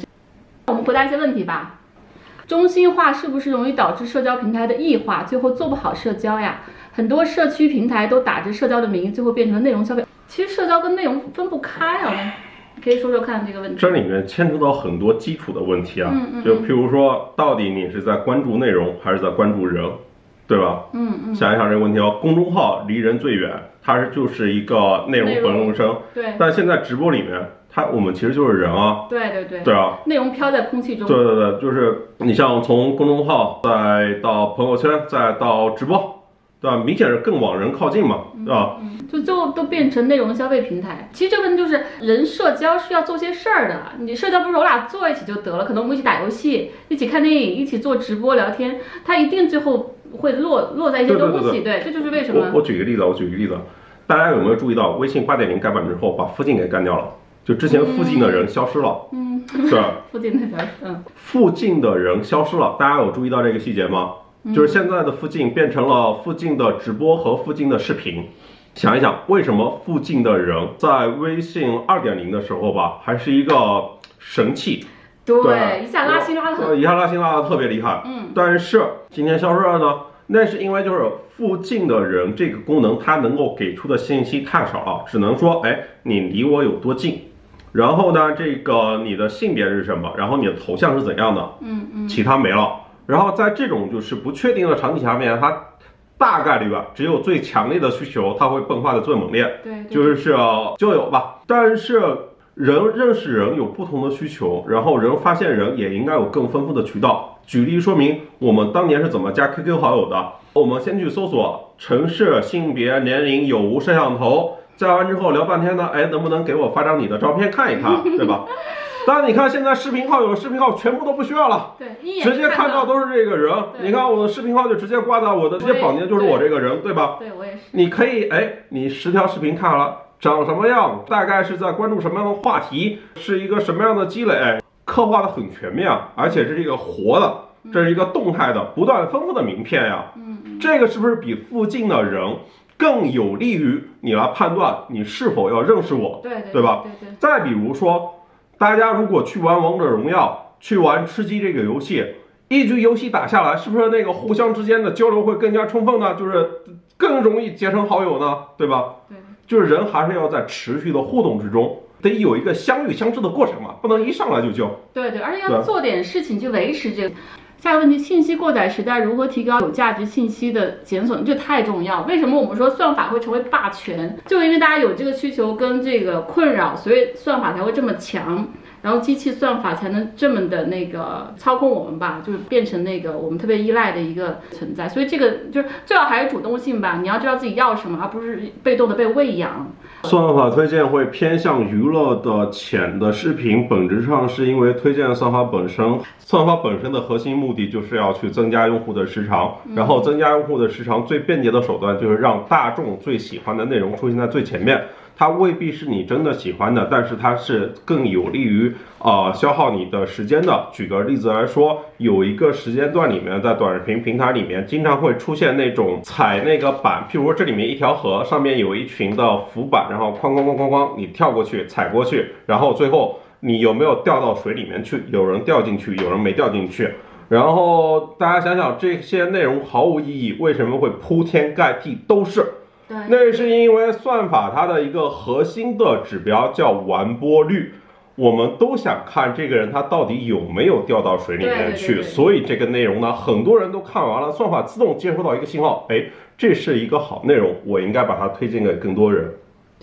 我们回答一些问题吧。中心化是不是容易导致社交平台的异化，最后做不好社交呀？很多社区平台都打着社交的名义，最后变成了内容消费。其实社交跟内容分不开啊，可以说说看这个问题。这里面牵扯到很多基础的问题啊，嗯嗯就譬如说，到底你是在关注内容还是在关注人，对吧？嗯嗯，想一想这个问题哦，公众号离人最远，它是就是一个内容本容生，对但现在直播里面，它我们其实就是人啊，对对对，对啊，内容飘在空气中。对对对，就是你像从公众号再到朋友圈，再到直播，对吧？明显是更往人靠近嘛，对吧？就最后都变成内容消费平台。其实这个问题就是人社交是要做些事儿的，你社交不是我俩坐一起就得了，可能我们一起打游戏，一起看电影，一起做直播聊天，它一定最后会落落在一些对对对东西。对，这就是为什么。我我举个例子，我举个例子，大家有没有注意到微信八点零改版之后，把附近给干掉了？就之前附近的人消失了，嗯，是？*laughs* 附近的人，嗯，附近的人消失了，大家有注意到这个细节吗？就是现在的附近变成了附近的直播和附近的视频。想一想，为什么附近的人在微信二点零的时候吧，还是一个神器？对，一下拉新拉的一下拉新拉的特别厉害。嗯，但是今天消失了呢，那是因为就是附近的人这个功能，它能够给出的信息太少了，只能说，哎，你离我有多近，然后呢，这个你的性别是什么，然后你的头像是怎样的，嗯嗯，其他没了。然后在这种就是不确定的场景下面，它大概率吧，只有最强烈的需求，它会迸发的最猛烈。对，对就是呃交友吧。但是人认识人有不同的需求，然后人发现人也应该有更丰富的渠道。举例说明，我们当年是怎么加 QQ 好友的？我们先去搜索城市、性别、年龄、有无摄像头，加完之后聊半天呢，哎，能不能给我发张你的照片看一看，*laughs* 对吧？当然，你看现在视频号有视频号全部都不需要了。对，直接看到到。都是这个人，你看我的视频号就直接挂在我的，直接绑定就是我这个人，对吧？对我也是。你可以哎，你十条视频看了，长什么样，大概是在关注什么样的话题，是一个什么样的积累，哎刻画的很全面啊，而且这是一个活的，这是一个动态的、不断丰富的名片呀。嗯这个是不是比附近的人更有利于你来判断你是否要认识我？对对对吧？对对。再比如说，大家如果去玩王者荣耀，去玩吃鸡这个游戏，一局游戏打下来，是不是那个互相之间的交流会更加充分呢？就是更容易结成好友呢，对吧？对，就是人还是要在持续的互动之中，得有一个相遇相知的过程嘛，不能一上来就交。对对，而且要做点事情去维持这个。下一个问题，信息过载时代如何提高有价值信息的检索？这太重要。为什么我们说算法会成为霸权？就因为大家有这个需求跟这个困扰，所以算法才会这么强。然后机器算法才能这么的那个操控我们吧，就是变成那个我们特别依赖的一个存在。所以这个就是最好还是主动性吧，你要知道自己要什么，而不是被动的被喂养。算法推荐会偏向娱乐的浅的视频，本质上是因为推荐算法本身，算法本身的核心目的就是要去增加用户的时长，然后增加用户的时长最便捷的手段就是让大众最喜欢的内容出现在最前面。它未必是你真的喜欢的，但是它是更有利于呃消耗你的时间的。举个例子来说，有一个时间段里面，在短视频平台里面，经常会出现那种踩那个板，譬如说这里面一条河，上面有一群的浮板，然后哐哐哐哐哐，你跳过去，踩过去，然后最后你有没有掉到水里面去？有人掉进去，有人没掉进去。然后大家想想，这些内容毫无意义，为什么会铺天盖地都是？对，那是因为算法它的一个核心的指标叫完播率，我们都想看这个人他到底有没有掉到水里面去，对对对对所以这个内容呢，很多人都看完了，算法自动接收到一个信号，哎，这是一个好内容，我应该把它推荐给更多人，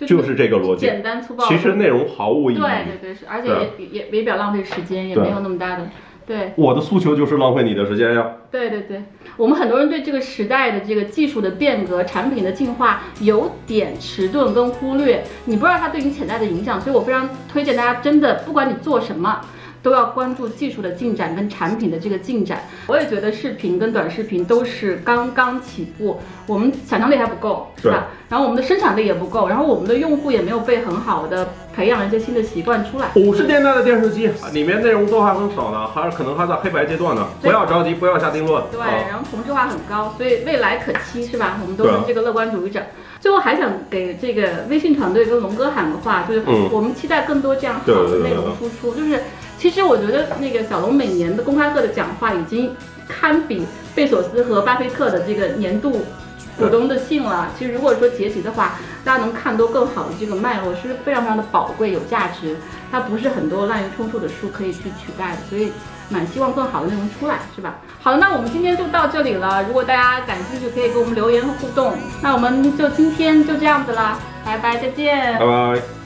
就是这个逻辑。简单粗暴。其实内容毫无意义。对对对，是，而且也也也也比较浪费时间，也没有那么大的。对我的诉求就是浪费你的时间呀。对对对，我们很多人对这个时代的这个技术的变革、产品的进化有点迟钝跟忽略，你不知道它对你潜在的影响，所以我非常推荐大家，真的不管你做什么。都要关注技术的进展跟产品的这个进展。我也觉得视频跟短视频都是刚刚起步，我们想象力还不够，是吧？然后我们的生产力也不够，然后我们的用户也没有被很好的培养一些新的习惯出来。五十年代的电视机里面内容都还很少呢，还是可能还在黑白阶段呢。不要着急，不要下定论。对，啊然后同质化很高，所以未来可期，是吧？我们都是对啊这个乐观主义者。最后还想给这个微信团队跟龙哥喊个话，就是嗯我们期待更多这样好的内容输出。就是其实我觉得那个小龙每年的公开课的讲话已经堪比贝索斯和巴菲特的这个年度股东的信了。其实如果说结集的话，大家能看多更好的这个脉络，是非常非常的宝贵有价值。它不是很多滥竽充数的书可以去取代的，所以蛮希望更好的内容出来，是吧？好了，那我们今天就到这里了。如果大家感兴趣，可以给我们留言和互动。那我们就今天就这样子啦，拜拜，再见。拜拜。